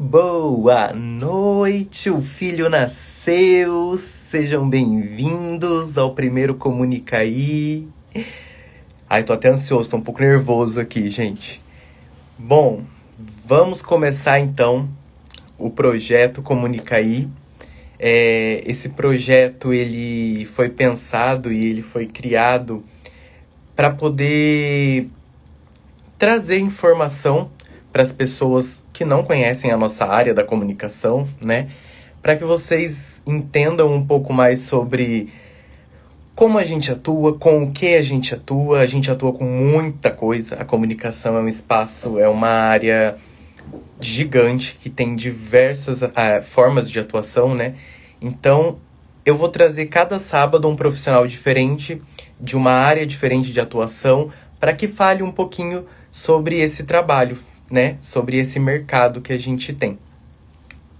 Boa noite, o filho nasceu. Sejam bem-vindos ao primeiro Comunicaí. Ai, tô até ansioso, tô um pouco nervoso aqui, gente. Bom, vamos começar então o projeto Comunicaí. É, esse projeto ele foi pensado e ele foi criado para poder trazer informação para as pessoas que não conhecem a nossa área da comunicação, né? Para que vocês entendam um pouco mais sobre como a gente atua, com o que a gente atua. A gente atua com muita coisa. A comunicação é um espaço, é uma área gigante que tem diversas uh, formas de atuação, né? Então, eu vou trazer cada sábado um profissional diferente, de uma área diferente de atuação, para que fale um pouquinho sobre esse trabalho, né? Sobre esse mercado que a gente tem.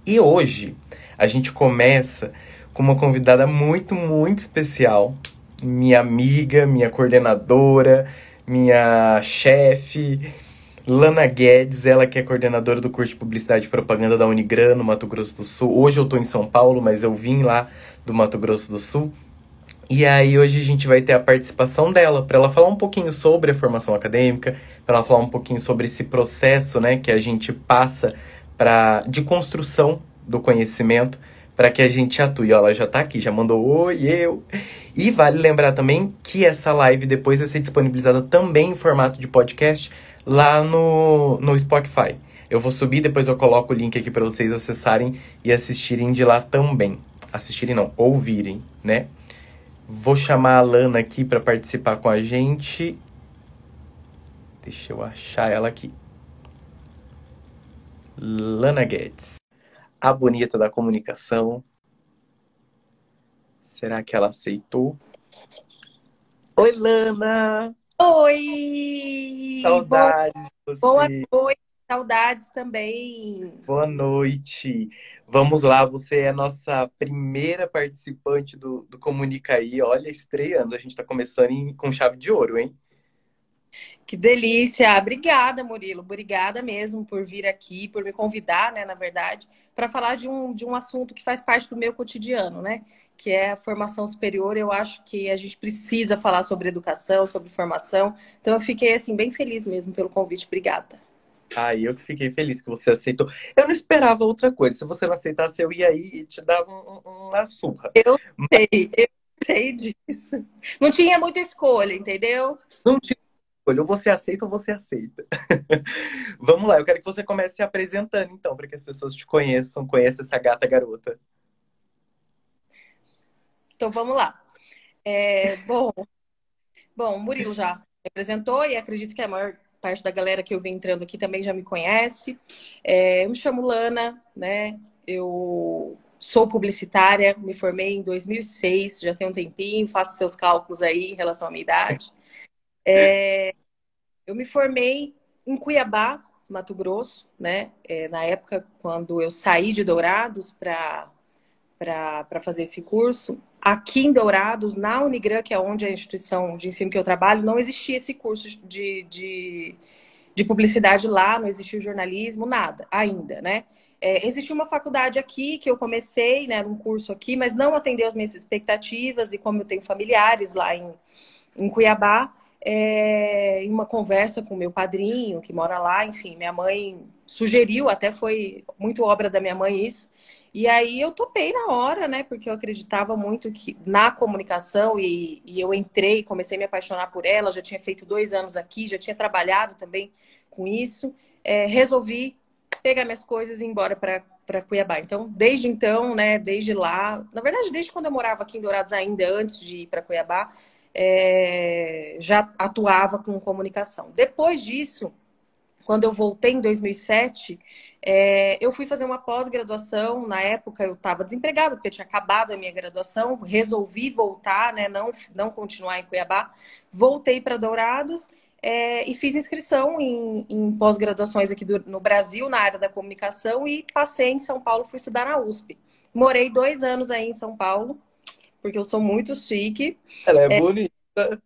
E hoje a gente começa com uma convidada muito, muito especial, minha amiga, minha coordenadora, minha chefe, Lana Guedes, ela que é coordenadora do curso de Publicidade e Propaganda da Unigran, no Mato Grosso do Sul. Hoje eu estou em São Paulo, mas eu vim lá do Mato Grosso do Sul. E aí hoje a gente vai ter a participação dela para ela falar um pouquinho sobre a formação acadêmica, para ela falar um pouquinho sobre esse processo, né, que a gente passa para de construção do conhecimento para que a gente atue. Ela já está aqui, já mandou oi, eu. E vale lembrar também que essa live depois vai ser disponibilizada também em formato de podcast lá no, no Spotify. Eu vou subir, depois eu coloco o link aqui para vocês acessarem e assistirem de lá também. Assistirem não, ouvirem, né? Vou chamar a Lana aqui para participar com a gente. Deixa eu achar ela aqui. Lana Guedes, a bonita da comunicação. Será que ela aceitou? Oi, Lana! Oi! Saudades de você. Boa noite, saudades também. Boa noite. Vamos lá, você é a nossa primeira participante do, do Comunica aí. Olha, estreando. A gente está começando em, com chave de ouro, hein? Que delícia! Obrigada, Murilo. Obrigada mesmo por vir aqui, por me convidar, né, na verdade, para falar de um, de um assunto que faz parte do meu cotidiano, né? Que é a formação superior. Eu acho que a gente precisa falar sobre educação, sobre formação. Então, eu fiquei, assim, bem feliz mesmo pelo convite. Obrigada. Ah, eu que fiquei feliz que você aceitou. Eu não esperava outra coisa. Se você não aceitasse, eu ia aí e te dava um, uma surra. Eu sei, eu sei disso. Não tinha muita escolha, entendeu? Não tinha escolha. Ou você aceita ou você aceita. Vamos lá, eu quero que você comece se apresentando, então, para que as pessoas te conheçam, conheçam essa gata garota. Então, vamos lá. É, bom, bom, o Murilo já me apresentou e acredito que a maior parte da galera que eu vi entrando aqui também já me conhece. É, eu me chamo Lana, né? Eu sou publicitária, me formei em 2006, já tem um tempinho, faço seus cálculos aí em relação à minha idade. É, eu me formei em Cuiabá, Mato Grosso, né? É, na época, quando eu saí de Dourados para fazer esse curso, aqui em Dourados, na Unigran, que é onde a instituição de ensino que eu trabalho, não existia esse curso de, de, de publicidade lá, não existia jornalismo, nada ainda, né? É, existia uma faculdade aqui que eu comecei, né, num curso aqui, mas não atendeu as minhas expectativas, e como eu tenho familiares lá em, em Cuiabá, é, em uma conversa com meu padrinho, que mora lá, enfim, minha mãe sugeriu, até foi muito obra da minha mãe isso, e aí eu topei na hora, né? Porque eu acreditava muito que na comunicação e, e eu entrei, comecei a me apaixonar por ela. Já tinha feito dois anos aqui, já tinha trabalhado também com isso. É, resolvi pegar minhas coisas e ir embora para Cuiabá. Então, desde então, né? Desde lá, na verdade, desde quando eu morava aqui em Dourados ainda, antes de ir para Cuiabá, é, já atuava com comunicação. Depois disso, quando eu voltei em 2007, é, eu fui fazer uma pós-graduação. Na época eu estava desempregada, porque eu tinha acabado a minha graduação. Resolvi voltar, né, não, não continuar em Cuiabá. Voltei para Dourados é, e fiz inscrição em, em pós-graduações aqui do, no Brasil, na área da comunicação, e passei em São Paulo, fui estudar na USP. Morei dois anos aí em São Paulo, porque eu sou muito chique. Ela é, é bonita.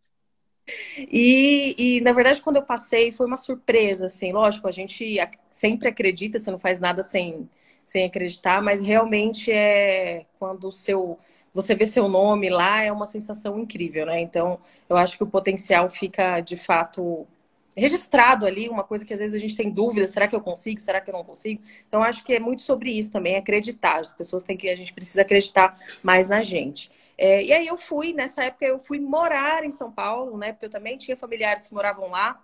E, e, na verdade, quando eu passei, foi uma surpresa, assim. Lógico, a gente sempre acredita, você não faz nada sem, sem acreditar, mas realmente é quando o seu você vê seu nome lá, é uma sensação incrível, né? Então, eu acho que o potencial fica de fato registrado ali, uma coisa que às vezes a gente tem dúvida, será que eu consigo, será que eu não consigo? Então, acho que é muito sobre isso também, acreditar. As pessoas têm que, a gente precisa acreditar mais na gente. É, e aí eu fui, nessa época, eu fui morar em São Paulo, né? Porque eu também tinha familiares que moravam lá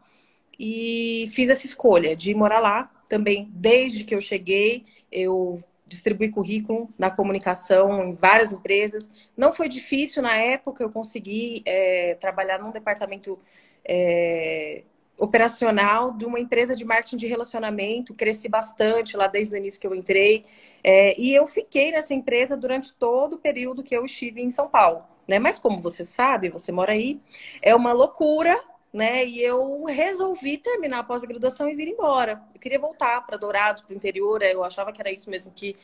e fiz essa escolha de morar lá também. Desde que eu cheguei, eu distribuí currículo na comunicação em várias empresas. Não foi difícil na época, eu consegui é, trabalhar num departamento é, operacional de uma empresa de marketing de relacionamento, cresci bastante lá desde o início que eu entrei. É, e eu fiquei nessa empresa durante todo o período que eu estive em São Paulo. Né? Mas como você sabe, você mora aí, é uma loucura, né? E eu resolvi terminar a pós-graduação e vir embora. Eu queria voltar para Dourados, para o interior, eu achava que era isso mesmo que,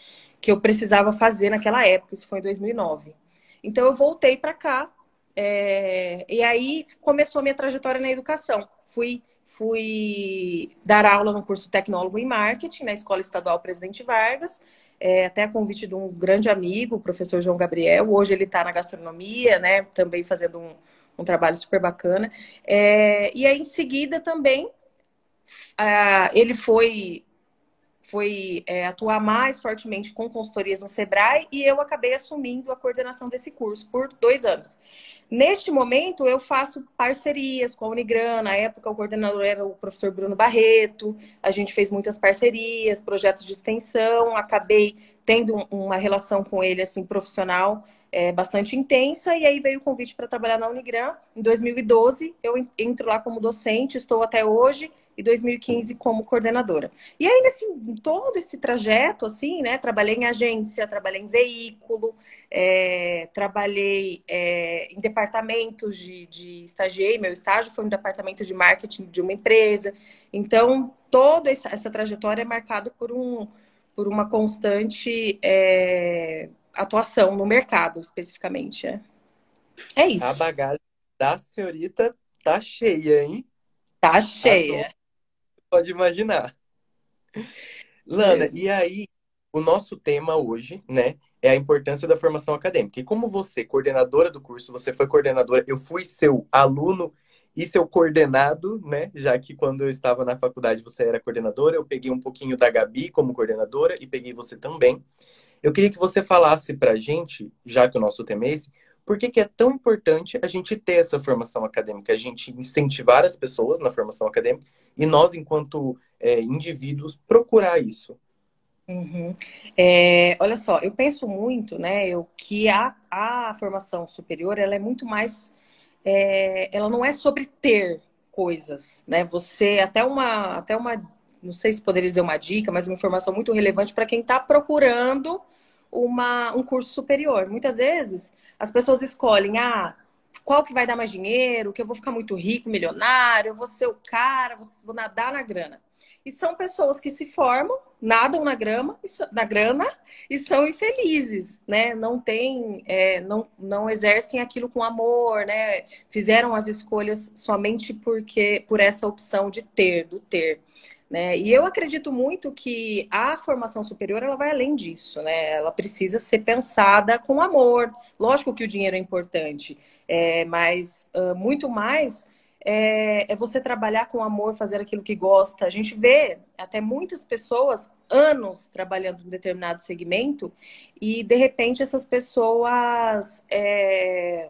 que eu precisava fazer naquela época, isso foi em 2009. Então eu voltei para cá, é... e aí começou a minha trajetória na educação fui, fui dar aula no curso Tecnólogo em Marketing na Escola Estadual Presidente Vargas, é, até a convite de um grande amigo, o professor João Gabriel. Hoje ele está na gastronomia, né? Também fazendo um, um trabalho super bacana. É, e aí, em seguida, também, ah, ele foi foi é, atuar mais fortemente com consultorias no Sebrae e eu acabei assumindo a coordenação desse curso por dois anos. Neste momento, eu faço parcerias com a Unigran. Na época, o coordenador era o professor Bruno Barreto. A gente fez muitas parcerias, projetos de extensão. Acabei tendo uma relação com ele assim profissional é, bastante intensa. E aí veio o convite para trabalhar na Unigran. Em 2012, eu entro lá como docente, estou até hoje e 2015 como coordenadora. E aí, nesse, todo esse trajeto, assim, né? Trabalhei em agência, trabalhei em veículo, é, trabalhei é, em departamentos de, de estagiei, meu estágio foi no departamento de marketing de uma empresa. Então, toda essa, essa trajetória é marcada por, um, por uma constante é, atuação no mercado, especificamente. É, é isso. A bagagem da senhorita tá cheia, hein? Tá cheia pode imaginar. Lana, e aí, o nosso tema hoje, né, é a importância da formação acadêmica. E como você, coordenadora do curso, você foi coordenadora, eu fui seu aluno e seu coordenado, né? Já que quando eu estava na faculdade você era coordenadora, eu peguei um pouquinho da Gabi como coordenadora e peguei você também. Eu queria que você falasse pra gente, já que o nosso tema é esse, por que, que é tão importante a gente ter essa formação acadêmica, a gente incentivar as pessoas na formação acadêmica e nós, enquanto é, indivíduos, procurar isso? Uhum. É, olha só, eu penso muito, né, eu, que a, a formação superior ela é muito mais, é, ela não é sobre ter coisas, né? Você até uma, até uma, não sei se poderia dizer uma dica, mas uma informação muito relevante para quem está procurando uma, um curso superior. Muitas vezes as pessoas escolhem, ah, qual que vai dar mais dinheiro, que eu vou ficar muito rico, milionário, eu vou ser o cara, vou nadar na grana. E são pessoas que se formam, nadam na grama, na grana e são infelizes, né? Não tem, é, não, não exercem aquilo com amor, né? Fizeram as escolhas somente porque por essa opção de ter, do ter. Né? E eu acredito muito que a formação superior ela vai além disso, né? Ela precisa ser pensada com amor. Lógico que o dinheiro é importante, é, mas uh, muito mais é, é, você trabalhar com amor, fazer aquilo que gosta. A gente vê até muitas pessoas anos trabalhando em determinado segmento e de repente essas pessoas é,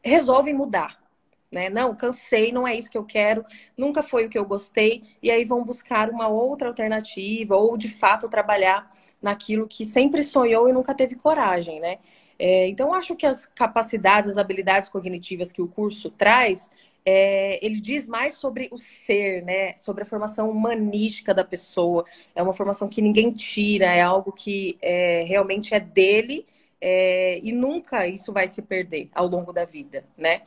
resolvem mudar né? Não, cansei, não é isso que eu quero, nunca foi o que eu gostei, e aí vão buscar uma outra alternativa, ou de fato trabalhar naquilo que sempre sonhou e nunca teve coragem, né? É, então, acho que as capacidades, as habilidades cognitivas que o curso traz, é, ele diz mais sobre o ser, né? Sobre a formação humanística da pessoa. É uma formação que ninguém tira, é algo que é, realmente é dele é, e nunca isso vai se perder ao longo da vida, né?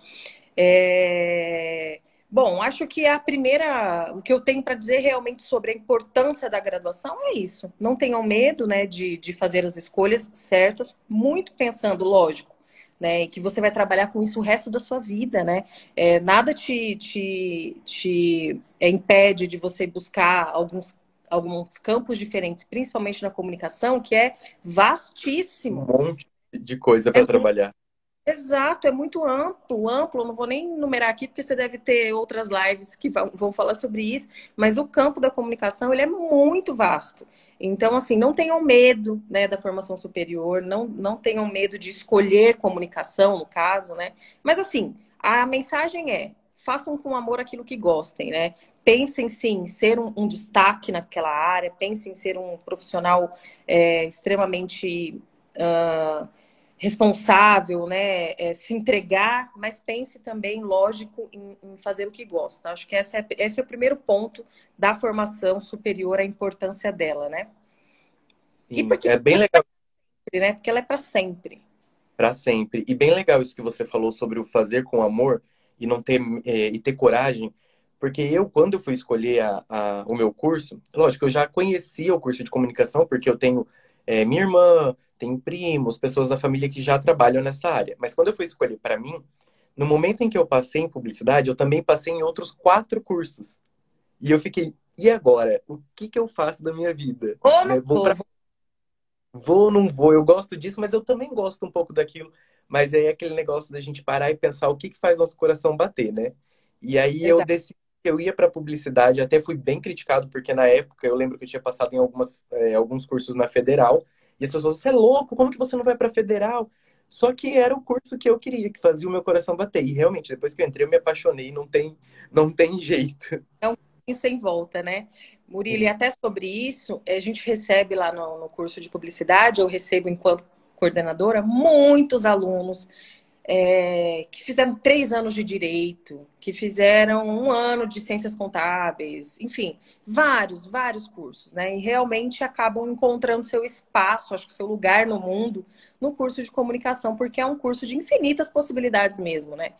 É... Bom, acho que a primeira, o que eu tenho para dizer realmente sobre a importância da graduação é isso. Não tenham medo, né, de, de fazer as escolhas certas, muito pensando, lógico, né? Que você vai trabalhar com isso o resto da sua vida, né? É, nada te, te, te é, impede de você buscar alguns, alguns campos diferentes, principalmente na comunicação, que é vastíssimo. Um monte de coisa para é trabalhar. Exato, é muito amplo, amplo. não vou nem numerar aqui porque você deve ter outras lives que vão, vão falar sobre isso. Mas o campo da comunicação ele é muito vasto. Então, assim, não tenham medo, né, da formação superior. Não, não tenham medo de escolher comunicação, no caso, né? Mas assim, a mensagem é: façam com amor aquilo que gostem, né? Pensem sim, ser um, um destaque naquela área. Pensem em ser um profissional é, extremamente uh, responsável, né? É, se entregar, mas pense também, lógico, em, em, fazer o que gosta. Acho que esse é, esse é o primeiro ponto da formação superior, a importância dela, né? Sim, e porque é bem legal. Né? Porque ela é para sempre. Para sempre. E bem legal isso que você falou sobre o fazer com amor e não ter é, e ter coragem. Porque eu, quando eu fui escolher a, a, o meu curso, lógico, eu já conhecia o curso de comunicação, porque eu tenho é, minha irmã, tenho primos, pessoas da família que já trabalham nessa área. Mas quando eu fui escolher para mim, no momento em que eu passei em publicidade, eu também passei em outros quatro cursos. E eu fiquei, e agora? O que, que eu faço da minha vida? Ou né? vou, pra... vou, não vou. Eu gosto disso, mas eu também gosto um pouco daquilo. Mas é aquele negócio da gente parar e pensar o que, que faz nosso coração bater, né? E aí Exato. eu decidi eu ia para publicidade, até fui bem criticado, porque na época eu lembro que eu tinha passado em algumas, é, alguns cursos na federal, e as pessoas, você é louco, como que você não vai para federal? Só que era o curso que eu queria, que fazia o meu coração bater. E realmente, depois que eu entrei, eu me apaixonei, não tem, não tem jeito. É um caminho sem volta, né? Murilo, e até sobre isso, a gente recebe lá no, no curso de publicidade, eu recebo enquanto coordenadora, muitos alunos é, que fizeram três anos de direito, que fizeram um ano de ciências contábeis, enfim, vários, vários cursos, né? E realmente acabam encontrando seu espaço, acho que seu lugar no mundo, no curso de comunicação, porque é um curso de infinitas possibilidades mesmo, né?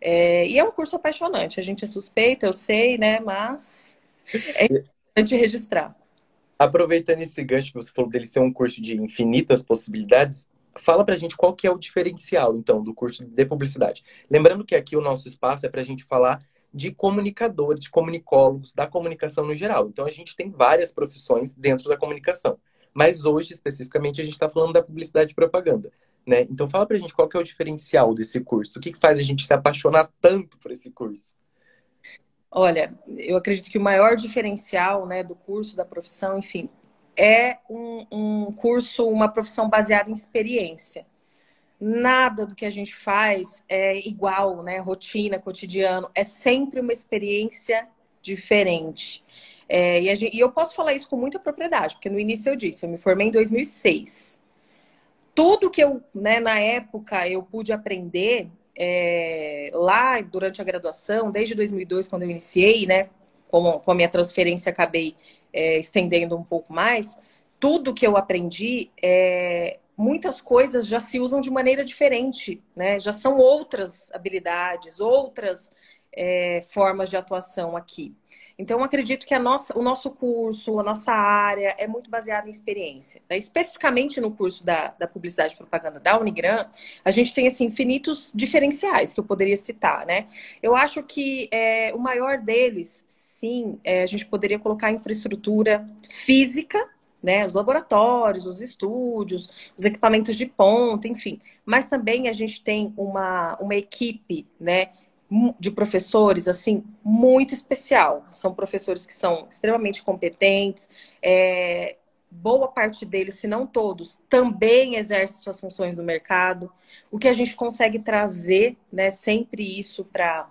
É, e é um curso apaixonante. A gente é suspeita, eu sei, né? Mas é importante registrar. Aproveitando esse gancho que você falou dele ser um curso de infinitas possibilidades, fala pra gente qual que é o diferencial, então, do curso de publicidade. Lembrando que aqui o nosso espaço é pra gente falar de comunicadores, de comunicólogos, da comunicação no geral. Então, a gente tem várias profissões dentro da comunicação. Mas hoje, especificamente, a gente está falando da publicidade e propaganda. Né? Então, fala pra gente qual que é o diferencial desse curso. O que, que faz a gente se apaixonar tanto por esse curso? Olha, eu acredito que o maior diferencial né, do curso, da profissão, enfim, é um, um curso, uma profissão baseada em experiência. Nada do que a gente faz é igual, né? Rotina, cotidiano. É sempre uma experiência diferente. É, e, gente, e, eu posso falar isso com muita propriedade, porque no início eu disse, eu me formei em 2006. Tudo que eu, né, na época, eu pude aprender é, lá durante a graduação, desde 2002, quando eu iniciei, né, com, com a minha transferência, acabei é, estendendo um pouco mais, tudo que eu aprendi, é, muitas coisas já se usam de maneira diferente, né? Já são outras habilidades, outras é, formas de atuação aqui. Então, acredito que a nossa, o nosso curso, a nossa área é muito baseada em experiência. Né? Especificamente no curso da, da Publicidade e Propaganda da Unigran, a gente tem assim, infinitos diferenciais que eu poderia citar. Né? Eu acho que é, o maior deles sim, é, a gente poderia colocar infraestrutura física, né, os laboratórios, os estúdios, os equipamentos de ponta, enfim. Mas também a gente tem uma, uma equipe, né, de professores assim muito especial. São professores que são extremamente competentes. É, boa parte deles, se não todos, também exercem suas funções no mercado. O que a gente consegue trazer, né, sempre isso para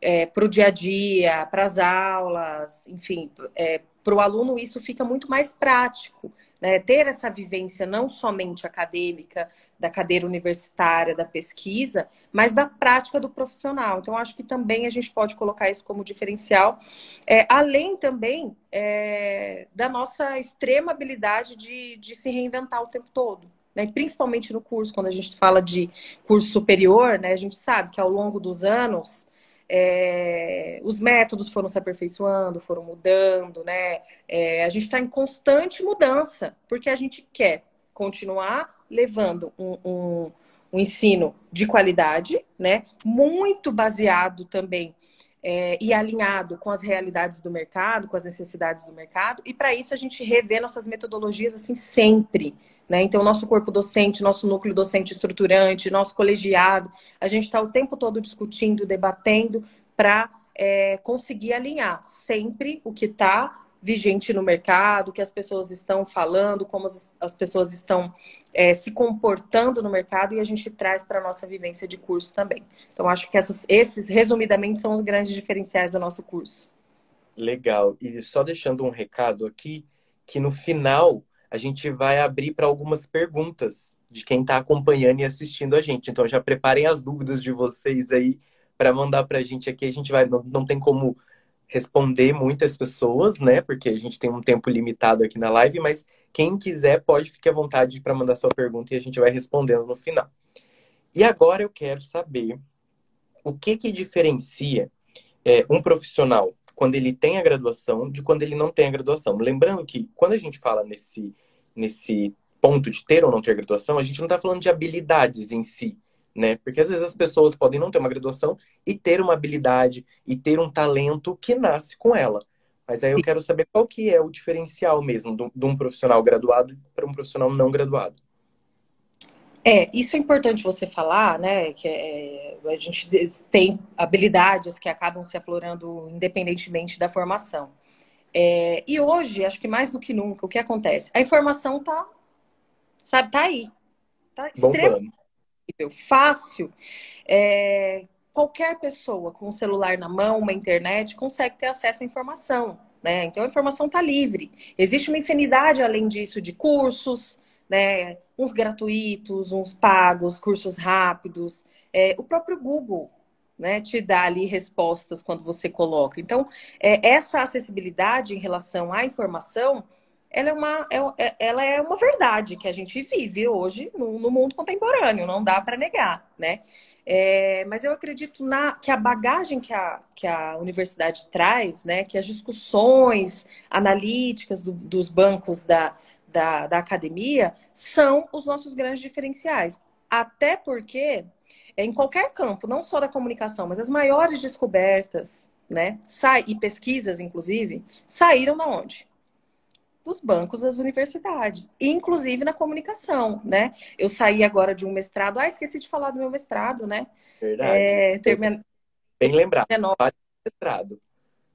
é, o dia a dia, para as aulas, enfim, é, para o aluno isso fica muito mais prático, né? Ter essa vivência não somente acadêmica, da cadeira universitária, da pesquisa, mas da prática do profissional. Então, acho que também a gente pode colocar isso como diferencial, é, além também é, da nossa extrema habilidade de, de se reinventar o tempo todo. Né? Principalmente no curso, quando a gente fala de curso superior, né? a gente sabe que ao longo dos anos é, os métodos foram se aperfeiçoando, foram mudando, né? É, a gente está em constante mudança, porque a gente quer continuar levando um, um, um ensino de qualidade, né? Muito baseado também é, e alinhado com as realidades do mercado, com as necessidades do mercado. E para isso a gente revê nossas metodologias assim sempre. Né? Então, nosso corpo docente, nosso núcleo docente estruturante, nosso colegiado, a gente está o tempo todo discutindo, debatendo para é, conseguir alinhar sempre o que está vigente no mercado, o que as pessoas estão falando, como as, as pessoas estão é, se comportando no mercado e a gente traz para a nossa vivência de curso também. Então, acho que essas, esses, resumidamente, são os grandes diferenciais do nosso curso. Legal. E só deixando um recado aqui, que no final a gente vai abrir para algumas perguntas de quem está acompanhando e assistindo a gente. Então, já preparem as dúvidas de vocês aí para mandar para a gente aqui. A gente vai, não, não tem como responder muitas pessoas, né? Porque a gente tem um tempo limitado aqui na live, mas quem quiser pode ficar à vontade para mandar sua pergunta e a gente vai respondendo no final. E agora eu quero saber o que que diferencia é, um profissional quando ele tem a graduação de quando ele não tem a graduação. Lembrando que quando a gente fala nesse, nesse ponto de ter ou não ter graduação, a gente não está falando de habilidades em si, né? Porque às vezes as pessoas podem não ter uma graduação e ter uma habilidade e ter um talento que nasce com ela. Mas aí eu quero saber qual que é o diferencial mesmo de um profissional graduado para um profissional não graduado. É, isso é importante você falar, né? Que é, a gente tem habilidades que acabam se aflorando independentemente da formação. É, e hoje, acho que mais do que nunca, o que acontece? A informação tá, sabe, tá aí. Tá extremamente fácil. É, qualquer pessoa com um celular na mão, uma internet, consegue ter acesso à informação. Né? Então a informação está livre. Existe uma infinidade, além disso, de cursos, né? Uns gratuitos, uns pagos, cursos rápidos. É, o próprio Google né, te dá ali respostas quando você coloca. Então, é, essa acessibilidade em relação à informação, ela é, uma, é, é ela é uma verdade que a gente vive hoje no, no mundo contemporâneo, não dá para negar, né? É, mas eu acredito na, que a bagagem que a, que a universidade traz, né, que as discussões analíticas do, dos bancos da, da, da academia são os nossos grandes diferenciais. Até porque, em qualquer campo, não só da comunicação, mas as maiores descobertas, né, sai, e pesquisas, inclusive, saíram da onde? Dos bancos das universidades, inclusive na comunicação, né? Eu saí agora de um mestrado, ah, esqueci de falar do meu mestrado, né? Verdade. É, termin... Bem lembrado. Mestrado.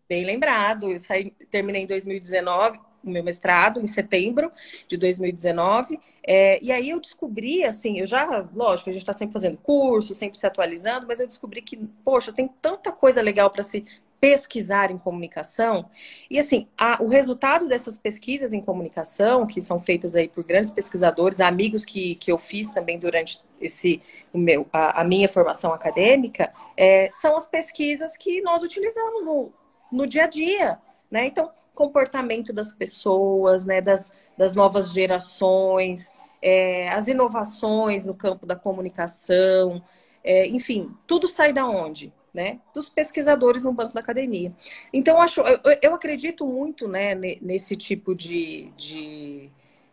Bem lembrado. Eu saí, terminei em 2019 o meu mestrado em setembro de 2019. É, e aí eu descobri, assim, eu já, lógico, a gente está sempre fazendo curso, sempre se atualizando, mas eu descobri que, poxa, tem tanta coisa legal para se pesquisar em comunicação. E assim, a, o resultado dessas pesquisas em comunicação, que são feitas aí por grandes pesquisadores, amigos que, que eu fiz também durante esse o meu, a, a minha formação acadêmica, é, são as pesquisas que nós utilizamos no, no dia a dia. Né? Então, comportamento das pessoas, né, das, das novas gerações, é, as inovações no campo da comunicação, é, enfim, tudo sai da onde? Né? Dos pesquisadores no banco da academia. Então, eu, acho, eu, eu acredito muito né, nesse tipo de, de,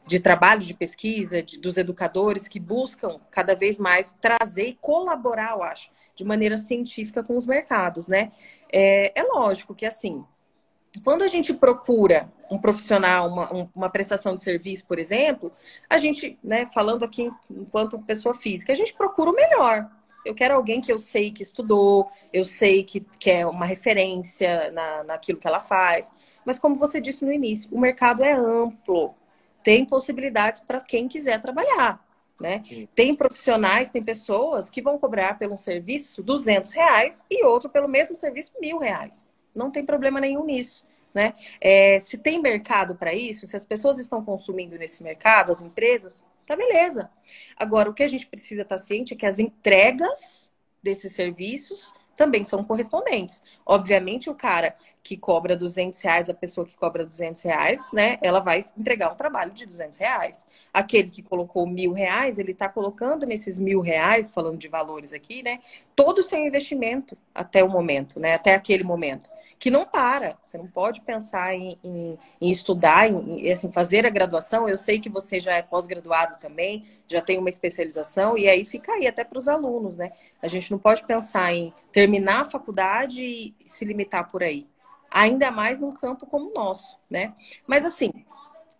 de trabalho, de pesquisa, de, dos educadores que buscam cada vez mais trazer e colaborar, eu acho, de maneira científica com os mercados. Né? É, é lógico que, assim, quando a gente procura um profissional, uma, uma prestação de serviço, por exemplo, a gente, né, falando aqui enquanto pessoa física, a gente procura o melhor. Eu quero alguém que eu sei que estudou, eu sei que, que é uma referência na, naquilo que ela faz. Mas como você disse no início, o mercado é amplo, tem possibilidades para quem quiser trabalhar. Né? Tem profissionais, tem pessoas que vão cobrar pelo serviço 200 reais e outro pelo mesmo serviço mil reais. Não tem problema nenhum nisso. Né? É, se tem mercado para isso, se as pessoas estão consumindo nesse mercado, as empresas, tá beleza. Agora, o que a gente precisa estar tá ciente é que as entregas desses serviços também são correspondentes. Obviamente, o cara que cobra 200 reais, a pessoa que cobra 200 reais, né? Ela vai entregar um trabalho de 200 reais. Aquele que colocou mil reais, ele está colocando nesses mil reais, falando de valores aqui, né? Todo o seu investimento até o momento, né? Até aquele momento. Que não para. Você não pode pensar em, em, em estudar, em, em assim, fazer a graduação. Eu sei que você já é pós-graduado também, já tem uma especialização, e aí fica aí até para os alunos, né? A gente não pode pensar em terminar a faculdade e se limitar por aí ainda mais num campo como o nosso, né? Mas assim,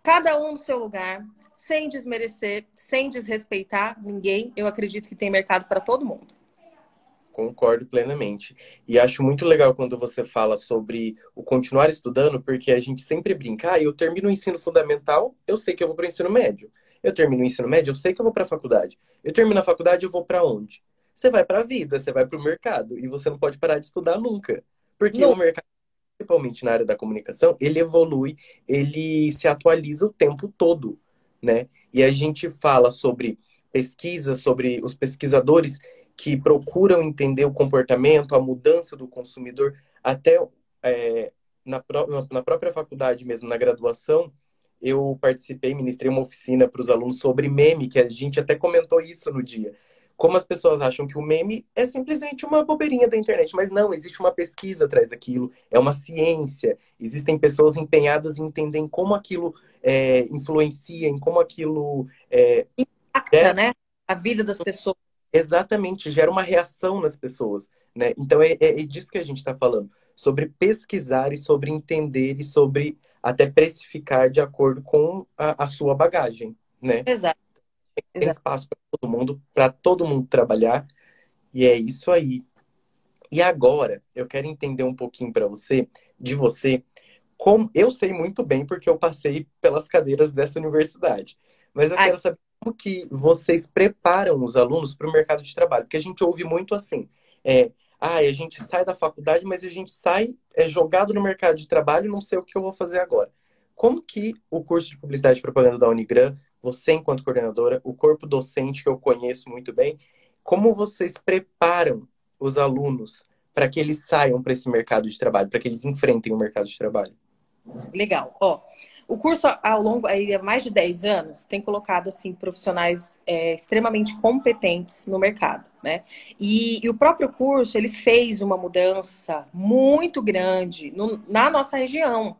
cada um no seu lugar, sem desmerecer, sem desrespeitar ninguém, eu acredito que tem mercado para todo mundo. Concordo plenamente. E acho muito legal quando você fala sobre o continuar estudando, porque a gente sempre brinca, ah, eu termino o ensino fundamental, eu sei que eu vou para o ensino médio. Eu termino o ensino médio, eu sei que eu vou para a faculdade. Eu termino a faculdade, eu vou para onde? Você vai para a vida, você vai para o mercado. E você não pode parar de estudar nunca. Porque o mercado principalmente na área da comunicação, ele evolui, ele se atualiza o tempo todo, né? E a gente fala sobre pesquisa, sobre os pesquisadores que procuram entender o comportamento, a mudança do consumidor, até é, na, na própria faculdade mesmo, na graduação, eu participei, ministrei uma oficina para os alunos sobre meme, que a gente até comentou isso no dia como as pessoas acham que o meme é simplesmente uma bobeirinha da internet, mas não, existe uma pesquisa atrás daquilo, é uma ciência, existem pessoas empenhadas em entender como aquilo é, influencia, em como aquilo é, impacta, é, né, a vida das pessoas. Exatamente, gera uma reação nas pessoas, né? Então é, é, é disso que a gente está falando, sobre pesquisar e sobre entender e sobre até precificar de acordo com a, a sua bagagem, né? Exato. Tem Exato. espaço para todo mundo, para todo mundo trabalhar. E é isso aí. E agora, eu quero entender um pouquinho para você, de você, como eu sei muito bem porque eu passei pelas cadeiras dessa universidade. Mas eu Ai. quero saber como que vocês preparam os alunos para o mercado de trabalho, porque a gente ouve muito assim, é, ah, a gente sai da faculdade, mas a gente sai é jogado no mercado de trabalho, não sei o que eu vou fazer agora. Como que o curso de publicidade e propaganda da Unigran você enquanto coordenadora, o corpo docente que eu conheço muito bem, como vocês preparam os alunos para que eles saiam para esse mercado de trabalho, para que eles enfrentem o mercado de trabalho? Legal. Ó, o curso ao longo aí há mais de 10 anos tem colocado assim profissionais é, extremamente competentes no mercado, né? E, e, o próprio curso ele fez uma mudança muito grande no, na nossa região,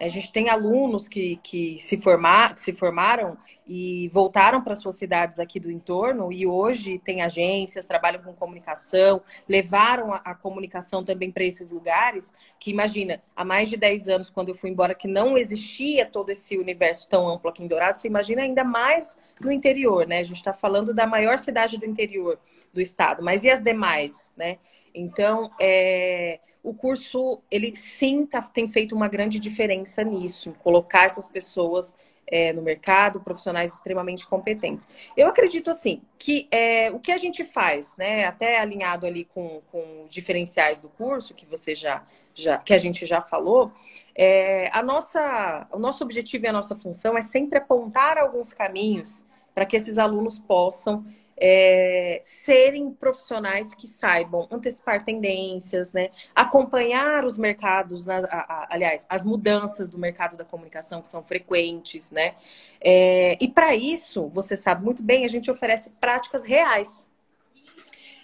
a gente tem alunos que, que, se, formar, que se formaram e voltaram para suas cidades aqui do entorno e hoje tem agências, trabalham com comunicação, levaram a, a comunicação também para esses lugares, que imagina, há mais de 10 anos, quando eu fui embora, que não existia todo esse universo tão amplo aqui em Dourado, você imagina ainda mais no interior, né? A gente está falando da maior cidade do interior do estado, mas e as demais, né? Então, é, o curso, ele sim tá, tem feito uma grande diferença nisso, colocar essas pessoas é, no mercado, profissionais extremamente competentes. Eu acredito, assim, que é, o que a gente faz, né, até alinhado ali com, com os diferenciais do curso, que você já, já que a gente já falou, é, a nossa, o nosso objetivo e a nossa função é sempre apontar alguns caminhos para que esses alunos possam é, serem profissionais que saibam antecipar tendências, né? acompanhar os mercados, na, a, a, aliás, as mudanças do mercado da comunicação que são frequentes, né? É, e para isso, você sabe muito bem, a gente oferece práticas reais.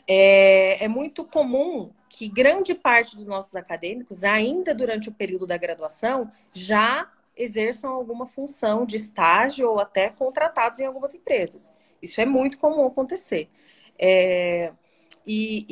É, é muito comum que grande parte dos nossos acadêmicos, ainda durante o período da graduação, já exerçam alguma função de estágio ou até contratados em algumas empresas. Isso é muito comum acontecer. É, e,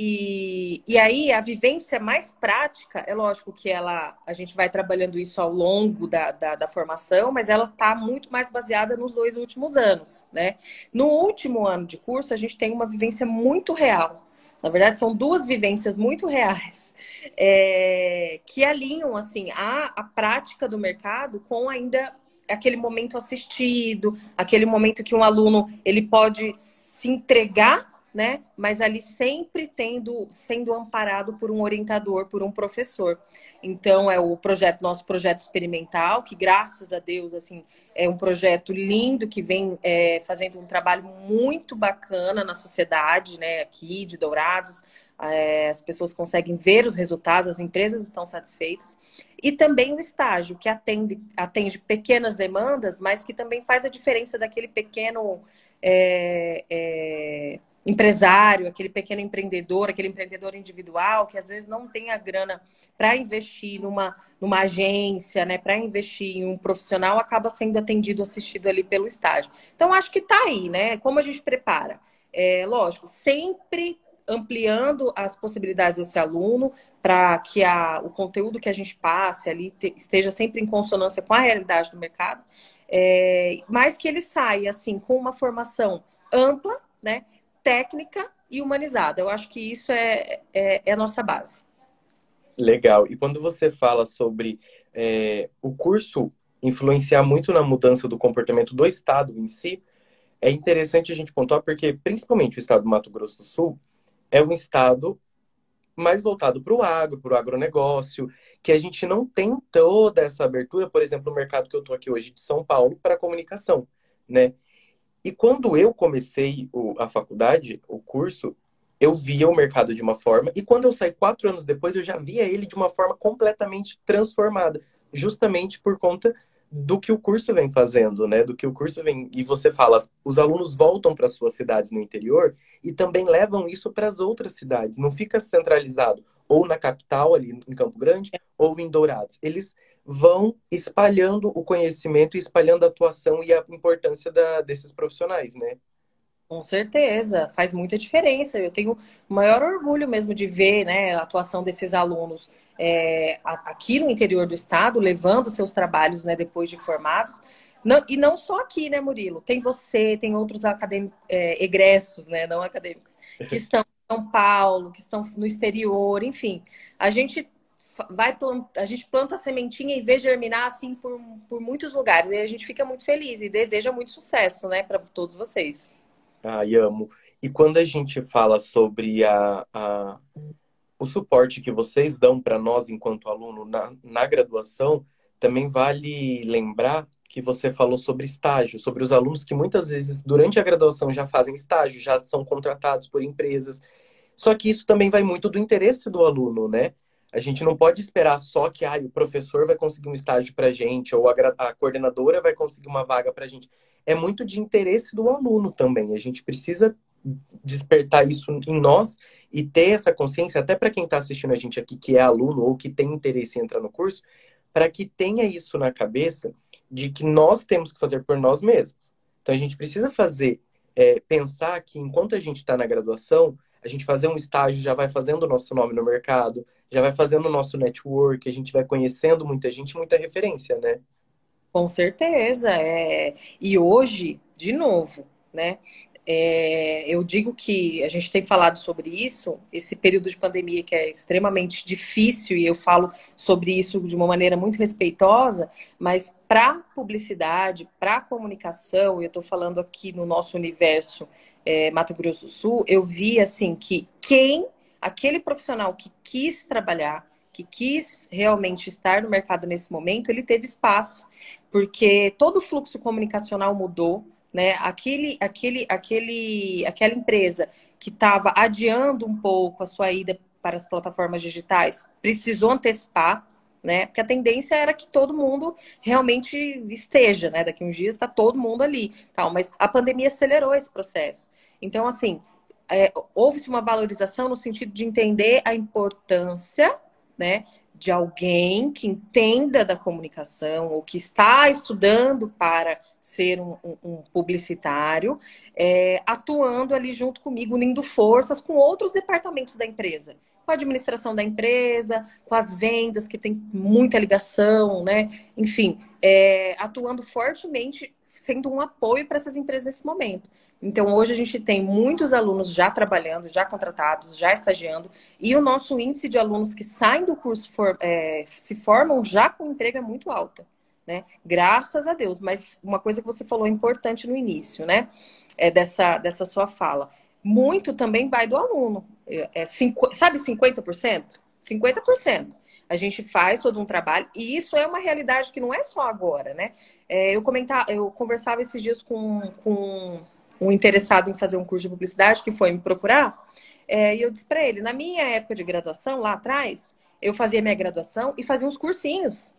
e, e, aí a vivência mais prática, é lógico que ela a gente vai trabalhando isso ao longo da, da, da formação, mas ela está muito mais baseada nos dois últimos anos, né? No último ano de curso, a gente tem uma vivência muito real. Na verdade, são duas vivências muito reais é, que alinham assim a, a prática do mercado com ainda aquele momento assistido, aquele momento que um aluno ele pode se entregar, né? Mas ali sempre tendo, sendo amparado por um orientador, por um professor. Então é o projeto, nosso projeto experimental, que graças a Deus assim é um projeto lindo que vem é, fazendo um trabalho muito bacana na sociedade, né? Aqui de Dourados as pessoas conseguem ver os resultados, as empresas estão satisfeitas. E também o estágio, que atende, atende pequenas demandas, mas que também faz a diferença daquele pequeno é, é, empresário, aquele pequeno empreendedor, aquele empreendedor individual que às vezes não tem a grana para investir numa, numa agência, né, para investir em um profissional, acaba sendo atendido, assistido ali pelo estágio. Então acho que está aí, né? Como a gente prepara? É, lógico, sempre ampliando as possibilidades desse aluno para que a, o conteúdo que a gente passe ali te, esteja sempre em consonância com a realidade do mercado, é, mas que ele saia assim com uma formação ampla, né, técnica e humanizada. Eu acho que isso é, é, é a nossa base. Legal. E quando você fala sobre é, o curso influenciar muito na mudança do comportamento do Estado em si, é interessante a gente pontuar porque, principalmente o Estado do Mato Grosso do Sul, é um Estado mais voltado para o agro, para o agronegócio, que a gente não tem toda essa abertura, por exemplo, no mercado que eu estou aqui hoje de São Paulo, para a comunicação, né? E quando eu comecei o, a faculdade, o curso, eu via o mercado de uma forma, e quando eu saí quatro anos depois, eu já via ele de uma forma completamente transformada, justamente por conta do que o curso vem fazendo, né? Do que o curso vem. E você fala, os alunos voltam para suas cidades no interior e também levam isso para as outras cidades. Não fica centralizado ou na capital, ali em Campo Grande, ou em Dourados. Eles vão espalhando o conhecimento espalhando a atuação e a importância da, desses profissionais, né? Com certeza, faz muita diferença. Eu tenho o maior orgulho mesmo de ver né, a atuação desses alunos é, aqui no interior do estado, levando seus trabalhos né, depois de formados. Não, e não só aqui, né, Murilo? Tem você, tem outros acadêmicos, é, egressos, né, não acadêmicos, que estão em São Paulo, que estão no exterior, enfim. A gente vai a gente planta a sementinha e vê germinar assim por, por muitos lugares. E a gente fica muito feliz e deseja muito sucesso, né, para todos vocês. Ai, amo. E quando a gente fala sobre a, a o suporte que vocês dão para nós enquanto aluno na, na graduação, também vale lembrar que você falou sobre estágio, sobre os alunos que muitas vezes durante a graduação já fazem estágio, já são contratados por empresas. Só que isso também vai muito do interesse do aluno, né? A gente não pode esperar só que ah, o professor vai conseguir um estágio para a gente ou a, a, coordenadora vai conseguir uma vaga para a gente. É muito de interesse do aluno também. A gente precisa despertar isso em nós e ter essa consciência, até para quem está assistindo a gente aqui, que é aluno ou que tem interesse em entrar no curso, para que tenha isso na cabeça de que nós temos que fazer por nós mesmos. Então a gente precisa fazer, é, pensar que enquanto a gente está na graduação, a gente fazer um estágio já vai fazendo o nosso nome no mercado, já vai fazendo o nosso network, a gente vai conhecendo muita gente, muita referência, né? Com certeza. É... E hoje, de novo, né? É, eu digo que a gente tem falado sobre isso, esse período de pandemia que é extremamente difícil, e eu falo sobre isso de uma maneira muito respeitosa, mas para publicidade, para comunicação, eu estou falando aqui no nosso universo é, Mato Grosso do Sul, eu vi assim que quem, aquele profissional que quis trabalhar, que quis realmente estar no mercado nesse momento, ele teve espaço, porque todo o fluxo comunicacional mudou, né? Aquele, aquele, aquele, aquela empresa que estava adiando um pouco a sua ida para as plataformas digitais precisou antecipar, né? Porque a tendência era que todo mundo realmente esteja, né? Daqui uns dias está todo mundo ali, tal. Mas a pandemia acelerou esse processo. Então, assim, é, houve-se uma valorização no sentido de entender a importância, né? De alguém que entenda da comunicação ou que está estudando para ser um, um, publicitário, é, atuando ali junto comigo, unindo forças com outros departamentos da empresa com a administração da empresa, com as vendas, que tem muita ligação, né? Enfim, é, atuando fortemente, sendo um apoio para essas empresas nesse momento. Então, hoje a gente tem muitos alunos já trabalhando, já contratados, já estagiando, e o nosso índice de alunos que saem do curso, for, é, se formam já com emprego é muito alta. Né? Graças a Deus. Mas uma coisa que você falou importante no início, né? É dessa, dessa sua fala muito também vai do aluno. É, é sabe 50%? 50%. A gente faz todo um trabalho, e isso é uma realidade que não é só agora, né? É, eu, comentar, eu conversava esses dias com, com um interessado em fazer um curso de publicidade que foi me procurar. É, e eu disse para ele, na minha época de graduação, lá atrás, eu fazia minha graduação e fazia uns cursinhos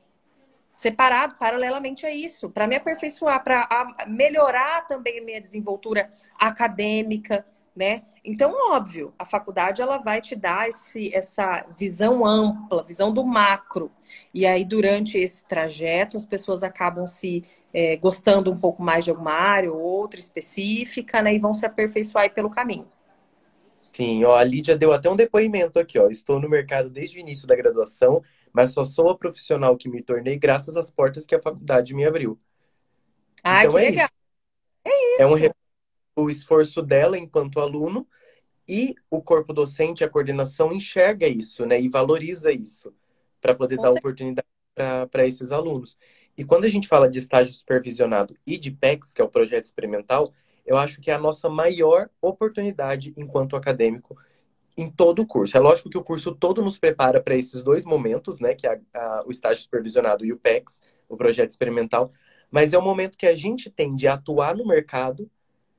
separado paralelamente a isso, para me aperfeiçoar, para melhorar também a minha desenvoltura acadêmica, né? Então, óbvio, a faculdade ela vai te dar esse, essa visão ampla, visão do macro. E aí, durante esse trajeto, as pessoas acabam se é, gostando um pouco mais de alguma área ou outra específica, né? E vão se aperfeiçoar pelo caminho. Sim, ó, a Lídia deu até um depoimento aqui, ó. Estou no mercado desde o início da graduação mas só sou a profissional que me tornei graças às portas que a faculdade me abriu. Ah, então, que é legal. Isso. É isso. É um o esforço dela enquanto aluno e o corpo docente, a coordenação enxerga isso, né, e valoriza isso para poder Com dar certeza. oportunidade para esses alunos. E quando a gente fala de estágio supervisionado e de PEX, que é o projeto experimental, eu acho que é a nossa maior oportunidade enquanto acadêmico em todo o curso. É lógico que o curso todo nos prepara para esses dois momentos, né, que é a, a, o estágio supervisionado e o PEX, o projeto experimental, mas é o momento que a gente tem de atuar no mercado,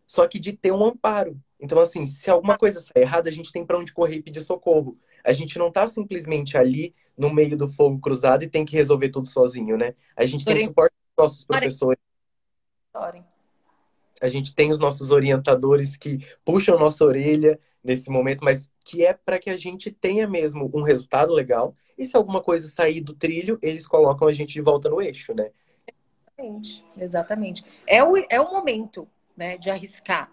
só que de ter um amparo. Então, assim, se alguma coisa sair errada, a gente tem para onde correr e pedir socorro. A gente não está simplesmente ali no meio do fogo cruzado e tem que resolver tudo sozinho, né? A gente tem suporte dos nossos professores. A gente tem os nossos orientadores que puxam nossa orelha nesse momento, mas que é para que a gente tenha mesmo um resultado legal. E se alguma coisa sair do trilho, eles colocam a gente de volta no eixo, né? Exatamente, exatamente. É o, é o momento, né, de arriscar.